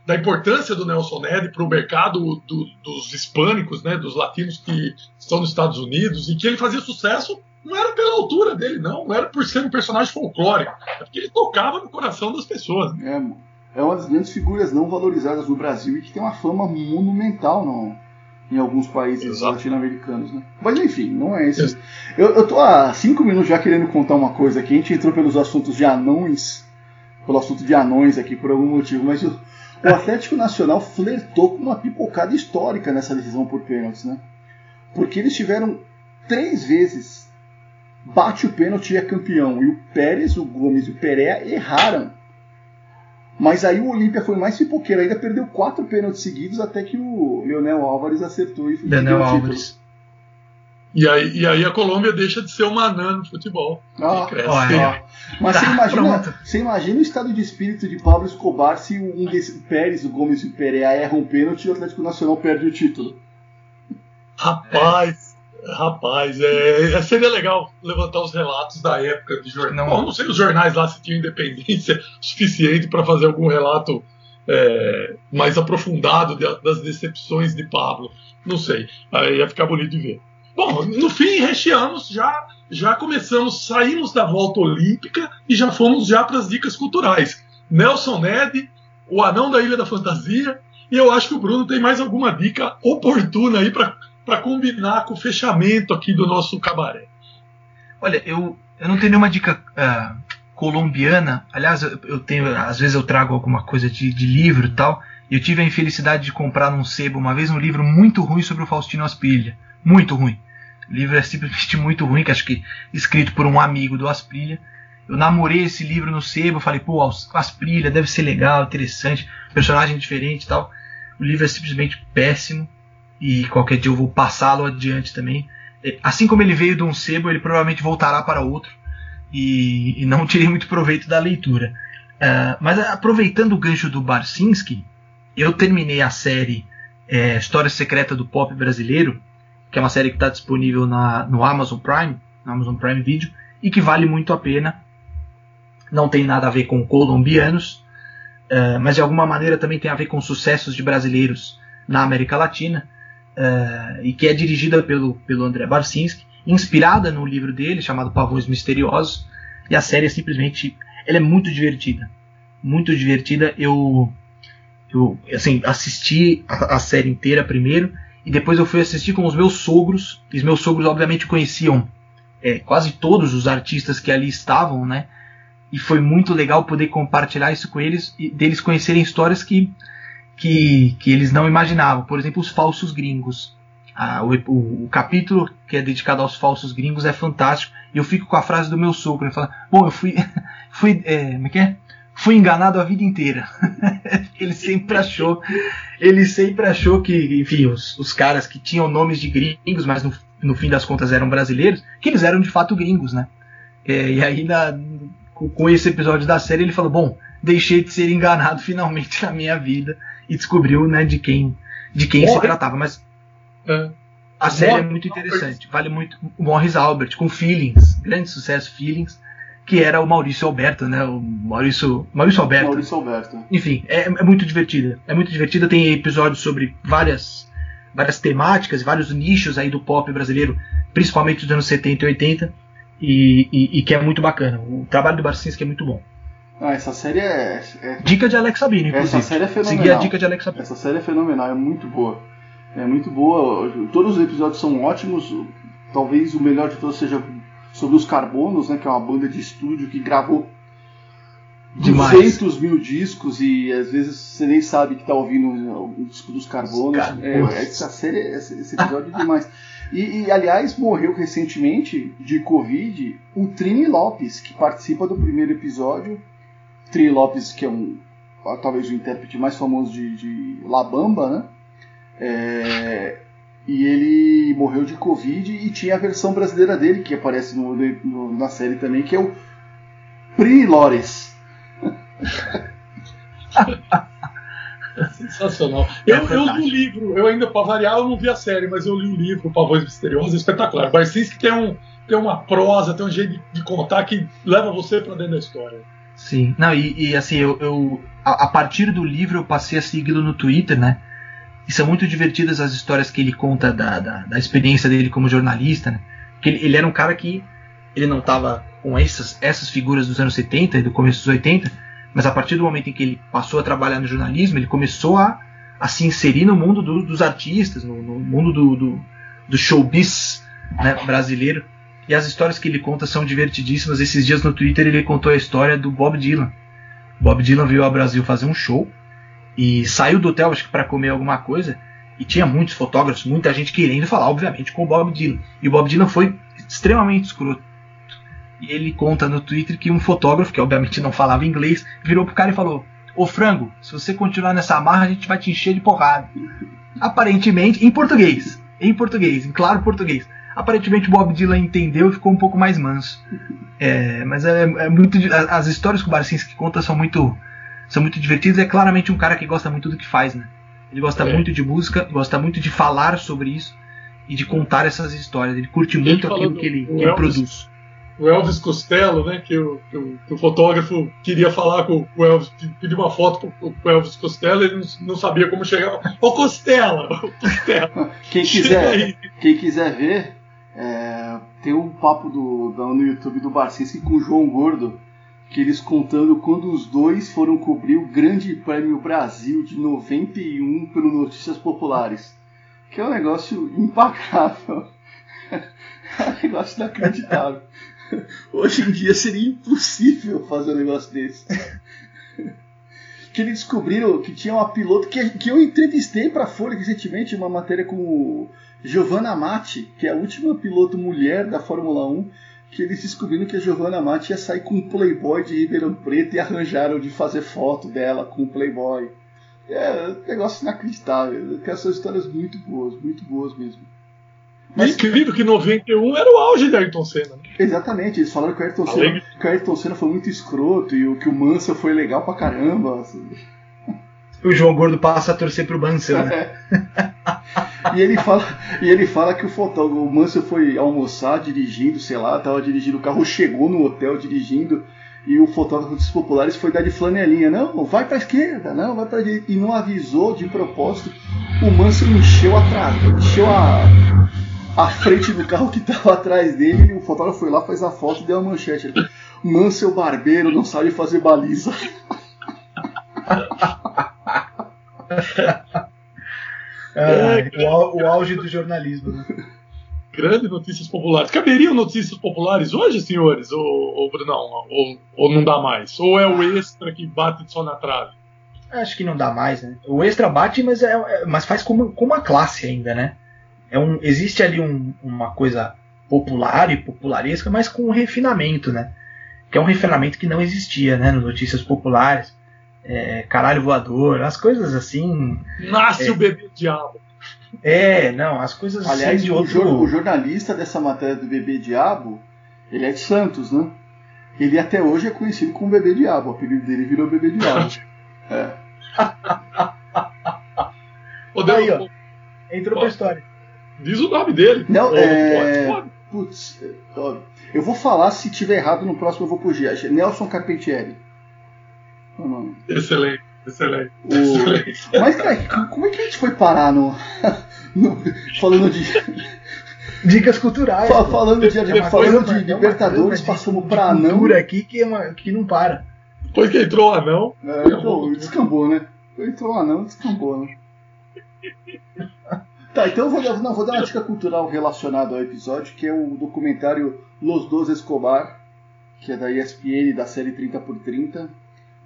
da importância do Nelson Ned para o mercado do- dos hispânicos, né, dos latinos que estão nos Estados Unidos, e que ele fazia sucesso não era pela altura dele, não, não era por ser um personagem folclórico, é porque ele tocava no coração das pessoas. É, é uma das grandes figuras não valorizadas no Brasil e que tem uma fama monumental no, em alguns países latino-americanos, né? Mas enfim, não é esse. Eu, eu tô há cinco minutos já querendo contar uma coisa aqui. A gente entrou pelos assuntos de anões, pelo assunto de anões aqui por algum motivo, mas o, o Atlético Nacional flertou com uma pipocada histórica nessa decisão por pênaltis, né? Porque eles tiveram três vezes bate o pênalti e é campeão. E o Pérez, o Gomes e o Pereira erraram. Mas aí o Olímpia foi mais pipoqueiro, ainda perdeu quatro pênaltis seguidos até que o Leonel Álvares acertou e o título. Álvares. E aí, e aí a Colômbia deixa de ser uma anã no futebol. Ah, olha. Mas Tá, você, imagina, pronto. você imagina o estado de espírito de Pablo Escobar se um desses, o Pérez, o Gomes e o Pereira erram um pênalti e o Atlético Nacional perde o título. Rapaz, rapaz, é, é- seria legal levantar os relatos da época de jornal. Não. Bom, não sei os jornais lá se tinham independência (laughs) suficiente para fazer algum relato é, mais aprofundado de- das decepções de Pablo. Não sei. Aí ia ficar bonito de ver. Bom, no fim, recheamos, já, já começamos, saímos da volta olímpica e já fomos já para as dicas culturais. Nelson Ned, o anão da Ilha da Fantasia, e eu acho que o Bruno tem mais alguma dica oportuna aí para para combinar com o fechamento aqui do nosso cabaré. Olha, eu, eu não tenho nenhuma dica ah, colombiana. Aliás, eu, eu tenho, às vezes eu trago alguma coisa de, de livro e tal. Eu tive a infelicidade de comprar num sebo uma vez um livro muito ruim sobre o Faustino Asprilha. Muito ruim. O livro é simplesmente muito ruim, que acho que escrito por um amigo do Asprilha. Eu namorei esse livro no sebo, falei, pô, As- Asprilha deve ser legal, interessante, personagem diferente e tal. O livro é simplesmente péssimo e qualquer dia eu vou passá-lo adiante também. É, Assim como ele veio de um sebo, ele provavelmente voltará para outro e, e não (laughs) tirei muito proveito da leitura. Ah, mas aproveitando o gancho do Barcinski, eu terminei a série é, História Secreta do Pop Brasileiro, que é uma série que está disponível na, no Amazon Prime, no Amazon Prime Video, e que vale muito a pena. Não tem nada a ver com colombianos, ah, mas de alguma maneira também tem a ver com sucessos de brasileiros na América Latina, ah, e que é dirigida pelo, pelo André Barcinski, inspirada no livro dele chamado Pavões Misteriosos, e a série é simplesmente, ela é muito divertida, muito divertida. Eu, eu assim, assisti a, a série inteira primeiro e depois eu fui assistir com os meus sogros. E os meus sogros obviamente conheciam é, quase todos os artistas que ali estavam, né? E foi muito legal poder compartilhar isso com eles e deles conhecerem histórias que que, que eles não imaginavam. Por exemplo, os falsos gringos. Ah, o, o- o capítulo que é dedicado aos falsos gringos é fantástico. E eu fico com a frase do meu sogro. Ele fala: Bom, eu fui. (laughs) fui é, como é que é? Fui enganado a vida inteira. (laughs) ele sempre achou. Ele sempre achou que, enfim, os, os caras que tinham nomes de gringos, mas no, no fim das contas eram brasileiros, que eles eram de fato gringos, né? É, e aí, na- com, esse episódio da série, ele falou: Bom, deixei de ser enganado (laughs) finalmente na minha vida e descobriu, né, de quem, de quem se Morre. tratava. Mas É. a série é Morris muito interessante, vale muito. O Morris Albert com Feelings, grande sucesso Feelings, que era o Maurício Alberto, né? O Maurício, Maurício Alberto. Maurício Alberto. Enfim, é, é muito divertida. É muito divertida, tem episódios sobre várias várias temáticas, vários nichos aí do pop brasileiro, principalmente dos anos 70 e 80, e, e- e que é muito bacana. O trabalho do Barcinski é muito bom. Ah, essa série é, é- Dica de Alex Sabino, inclusive. Essa série é fenomenal. Seguir a dica de Alex Sabino. Essa série é fenomenal, é muito boa. É muito boa. Todos os episódios são ótimos. Talvez o melhor de todos seja sobre os Carbonos, né? Que é uma banda de estúdio que gravou Demais. 200 mil discos e às vezes você nem sabe que tá ouvindo o disco dos Carbonos. Os Carbonos. É, essa série, esse episódio é demais. E, e, aliás, morreu recentemente de Covid o Trini Lopes, que participa do primeiro episódio. Trini Lopes, que é um talvez o intérprete mais famoso de, de La Bamba, né? É, e ele morreu de Covid e tinha a versão brasileira dele, que aparece no- no- na série também, que é o Pri Lores. (laughs) Sensacional. Eu, É eu li o livro, eu ainda, pra variar, eu não vi a série, mas eu li o livro, Pavões Misteriosos, é espetacular. Barcinski tem, um, tem uma prosa, tem um jeito de, de contar que leva você pra dentro da história. Sim. Não, e, e, assim, eu, eu- a, a partir do livro eu passei a segui-lo no Twitter, né? E são muito divertidas as histórias que ele conta da, da, da experiência dele como jornalista, né? Porque ele, ele era um cara que ele não estava com essas, essas figuras dos anos 70 e do começo dos 80, mas a partir do momento em que ele passou a trabalhar no jornalismo, ele começou a, a se inserir no mundo do- dos artistas, no, no mundo do, do, do showbiz né, brasileiro. E as histórias que ele conta são divertidíssimas. Esses dias no Twitter ele contou a história do Bob Dylan. Bob Dylan veio ao Brasil fazer um show e saiu do hotel, acho que para comer alguma coisa, e tinha muitos fotógrafos, muita gente querendo falar, obviamente, com o Bob Dylan. E o Bob Dylan foi extremamente escroto. E ele conta no Twitter que um fotógrafo, que obviamente não falava inglês, virou pro cara e falou: Ô frango, se você continuar nessa marra, a gente vai te encher de porrada. Aparentemente, em português. Em português, em claro português. Aparentemente o Bob Dylan entendeu e ficou um pouco mais manso. É, mas é, é muito. As histórias que o Barcinski conta são muito. São muito divertidas. É claramente um cara que gosta muito do que faz, né? Ele gosta É. muito de música, gosta muito de falar sobre isso e de contar essas histórias. Ele curte muito falou aquilo do- que ele, que ele Elvis. produz. O Elvis Costello, né? Que o, que o- que o fotógrafo queria falar com o Elvis, pediu uma foto com o Elvis Costello, ele não, não sabia como chegar. Ô Costela! Ô Costela! (laughs) Quem quiser, quem quiser ver, é, tem um papo do, da- no YouTube do Barcinski com o João Gordo, que eles contando quando os dois foram cobrir o Grande Prêmio Brasil de 91 pelo Notícias Populares. Que é um negócio impagável. (laughs) É um negócio inacreditável. (laughs) Hoje em dia seria impossível fazer um negócio desse. (laughs) Que eles descobriram que tinha uma piloto que, que eu entrevistei para a Folha recentemente, uma matéria com o Giovanna Matti, que é a última piloto mulher da Fórmula 1, que eles descobriram que a Giovanna Matti ia sair com um Playboy de Ribeirão Preto e arranjaram de fazer foto dela com o Playboy. É um negócio inacreditável. Que essas histórias muito boas, muito boas mesmo. Mas incrível que 91 era o auge da Ayrton Senna. Né? Exatamente, eles falaram que o Ayrton, Senna, que o Ayrton Senna foi muito escroto e o, que o Mansell foi legal pra caramba. assim. O João Gordo passa a torcer pro Mansell, né? (laughs) (laughs) E ele fala, e ele fala que o fotógrafo, o Mansell foi almoçar dirigindo, sei lá, tava dirigindo o carro, chegou no hotel dirigindo e o fotógrafo dos populares foi dar de flanelinha, não, vai pra esquerda, não, vai pra direita, e não avisou de propósito. O Mansell encheu atrás, encheu a a frente do carro que tava atrás dele, e o fotógrafo foi lá, fez a foto e deu uma manchete. Mansell barbeiro não sabe fazer baliza. (laughs) Ah, o, o auge do jornalismo. Né? (laughs) Grandes notícias populares. Caberiam notícias populares hoje, senhores? Ou, ou Brunão? Ou, ou não dá mais? Ou é o extra que bate só na trave? Acho que não dá mais, né? O extra bate, mas, é, é- mas faz como, como uma classe ainda, né? É um, existe ali um- uma coisa popular e popularesca, mas com um refinamento, né? Que é um refinamento que não existia, né? Nas notícias populares. É, caralho voador, as coisas assim. Nasce É. o bebê diabo. É, não, as coisas Aliás, assim de o, outro. jor- o jornalista dessa matéria do Bebê Diabo, ele é de Santos, né? Ele até hoje é conhecido como Bebê Diabo, o apelido dele virou Bebê Diabo. (laughs) É. Ô, Aí, ó. Entrou pra história. Diz o nome dele. Não, Ou é- pode, pode. Putz, ó, eu vou falar, se tiver errado no próximo eu vou que é Nelson Carpentieri. É o. Excelente, excelente. O- Mas, cara, como é que a gente foi parar no. (laughs) no- falando de. Dicas culturais. falando de, Depois falando É de é Libertadores, passamos de pra anão. cultura aqui que, é uma, que não para. Depois que entrou o anão, É, então, descambou, né? Entrou lá não, descambou, né? (laughs) Tá, então eu vou, dar- não, vou dar uma dica cultural relacionada ao episódio, que é o documentário Los Dos Escobar, que é da ESPN, da série 30 por 30.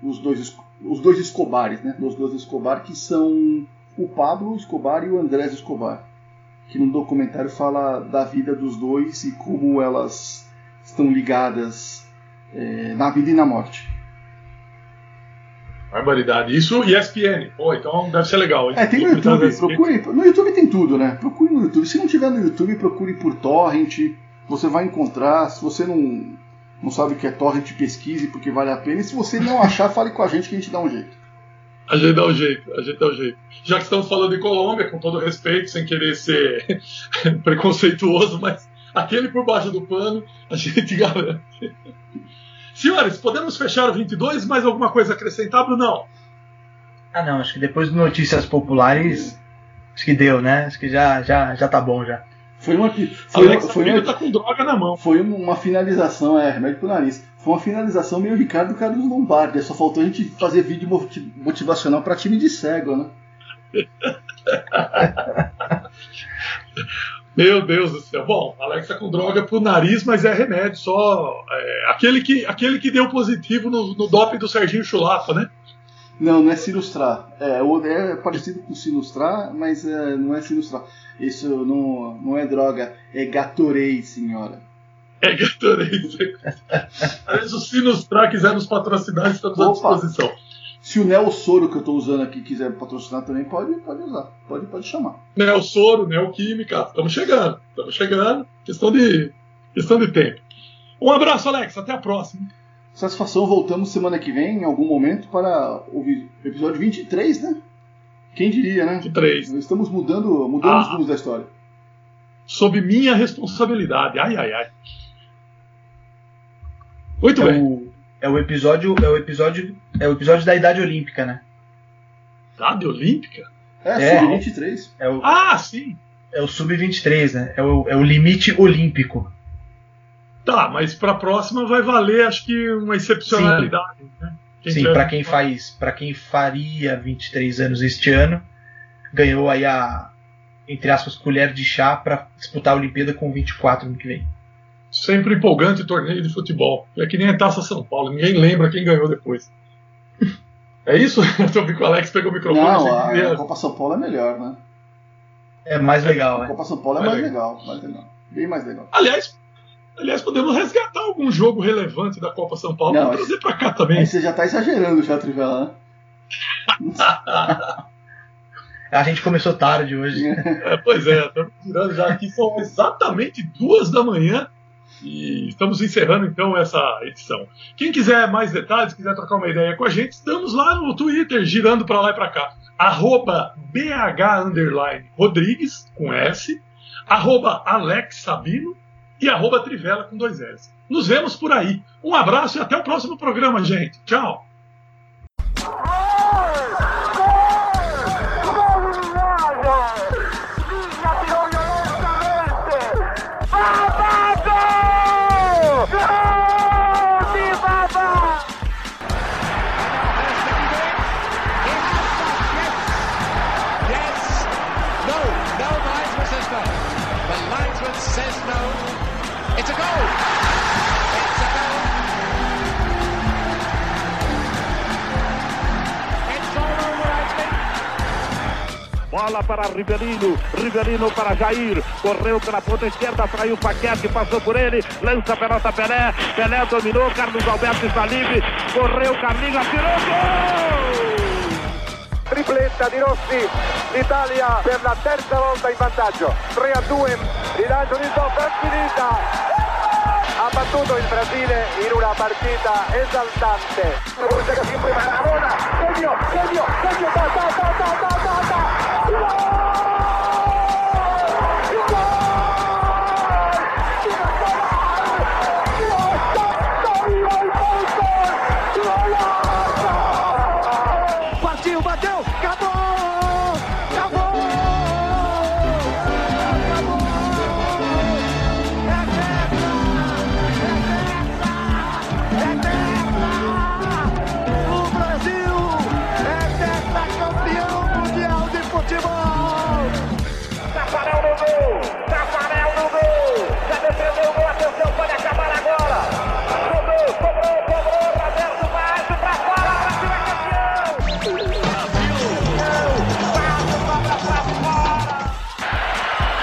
Os dois, os dois Escobares, né? Los Dos Escobar, que são o Pablo Escobar e o Andrés Escobar. Que no documentário fala da vida dos dois e como elas estão ligadas eh, na vida e na morte. barbaridade. Isso e ESPN. Pô, então deve ser legal. hein? É, tem no YouTube. Procure, no YouTube tem tudo, né? Procure no YouTube. Se não tiver no YouTube, procure por torrent. Você vai encontrar. Se você não, não sabe o que é torrent, pesquise, porque vale a pena. E se você não achar, fale com a gente que a gente dá um jeito. A gente dá o jeito, a gente dá o jeito. Já que estamos falando em Colômbia, com todo respeito, sem querer ser (laughs) preconceituoso, mas aquele por baixo do pano, a gente (laughs) garante. Senhores, podemos fechar o 22? Mais alguma coisa a acrescentar, Brunão? Ah, não, acho que depois de notícias populares, acho que deu, né? Acho que já, já, já tá bom já. Foi uma, que- foi, Alex foi, Filho uma, tá com droga na mão. foi uma finalização, é, remédio pro nariz. Foi uma finalização meio Ricardo Carlos Lombardi. Só faltou a gente fazer vídeo moti- motivacional pra time de cego, né? (laughs) Meu Deus do céu. Bom, Alex tá com droga pro nariz, mas é remédio, só. é, aquele, que, aquele que deu positivo no, no doping do Serginho Chulapa, né? Não, não é Sinustrar. É, o- é parecido com Sinustrar, mas é, não é Sinustrar. Isso não, não é droga, é Gatorade, senhora. É Gatorade. Se o Sinustrar quiser nos patrocinar, estamos à Opa. disposição. Se o Neo Soro que eu tô usando aqui quiser patrocinar também, pode, pode usar. Pode, pode chamar. Neo Soro, Neoquímica, estamos chegando. Estamos chegando. Questão de, questão de tempo. Um abraço, Alex. Até a próxima. Satisfação, voltamos semana que vem, em algum momento, para o episódio 23, né? Quem diria, né? 23. Estamos mudando, mudando os Ah. rumos da história. Sob minha responsabilidade. Ai, ai, ai. Muito É bem. o, é o episódio, é o episódio, é o episódio da Idade Olímpica, né? Idade Olímpica? É, É. sub 23. É Ah, sim. é o sub-23, né? É o, é o limite olímpico. Tá, mas para a próxima vai valer, acho que, uma excepcionalidade. Né? Sim, tiver- para quem faz, para quem faria 23 anos este ano, ganhou aí a entre aspas colher de chá para disputar a Olimpíada com 24 ano que vem. Sempre empolgante torneio de futebol. É que nem a Taça São Paulo, ninguém lembra quem ganhou depois. É isso? (laughs) Eu vi que o Alex pegou o microfone. Não, a, a Copa São Paulo é melhor, né? É mais legal, A né? Copa São Paulo é É mais legal. legal, mais legal. Bem mais legal. Aliás, aliás, podemos resgatar algum jogo relevante da Copa São Paulo Não, para trazer para cá também. Aí você já tá exagerando já, Trivela, né? (laughs) A gente começou tarde hoje. (laughs) É, pois é, estamos tirando já aqui, são exatamente duas da manhã e estamos encerrando então essa edição. Quem quiser mais detalhes, quiser trocar uma ideia com a gente, estamos lá no Twitter, girando para lá e para cá. Arroba BH Rodrigues, com S, arroba Alex Sabino e arroba Trivela com dois S. Nos vemos por aí. Um abraço e até o próximo programa, gente. Tchau! Bola para Rivelino, Rivelino para Jair, correu pela ponta esquerda, traiu o Paquete, passou por ele, lança a pelota Pelé, Pelé dominou, Carlos Alberto está livre, correu, Carlinhos, atirou, gol! tripletta di Rossi, l'Italia per la terza volta in vantaggio, 3 a 2, rilancio di Zoff, è finita, ha battuto il Brasile in una partita esaltante. Maradona,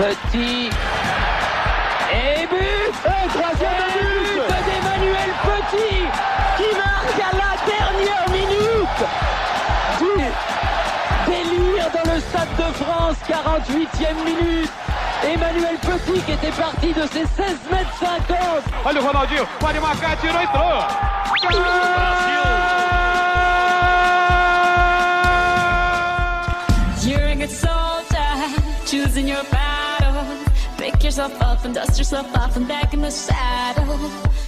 Petit. Et but troisième but d'Emmanuel Petit qui marque à la dernière minute du délire dans le Stade de France, 48e minute. Emmanuel Petit qui était parti de ses 16 mètres 50. Olha o Ronaldinho, pode marcar, tirou, entrou. You're a good soldier, choosing your yourself up and dust yourself off and back in the saddle.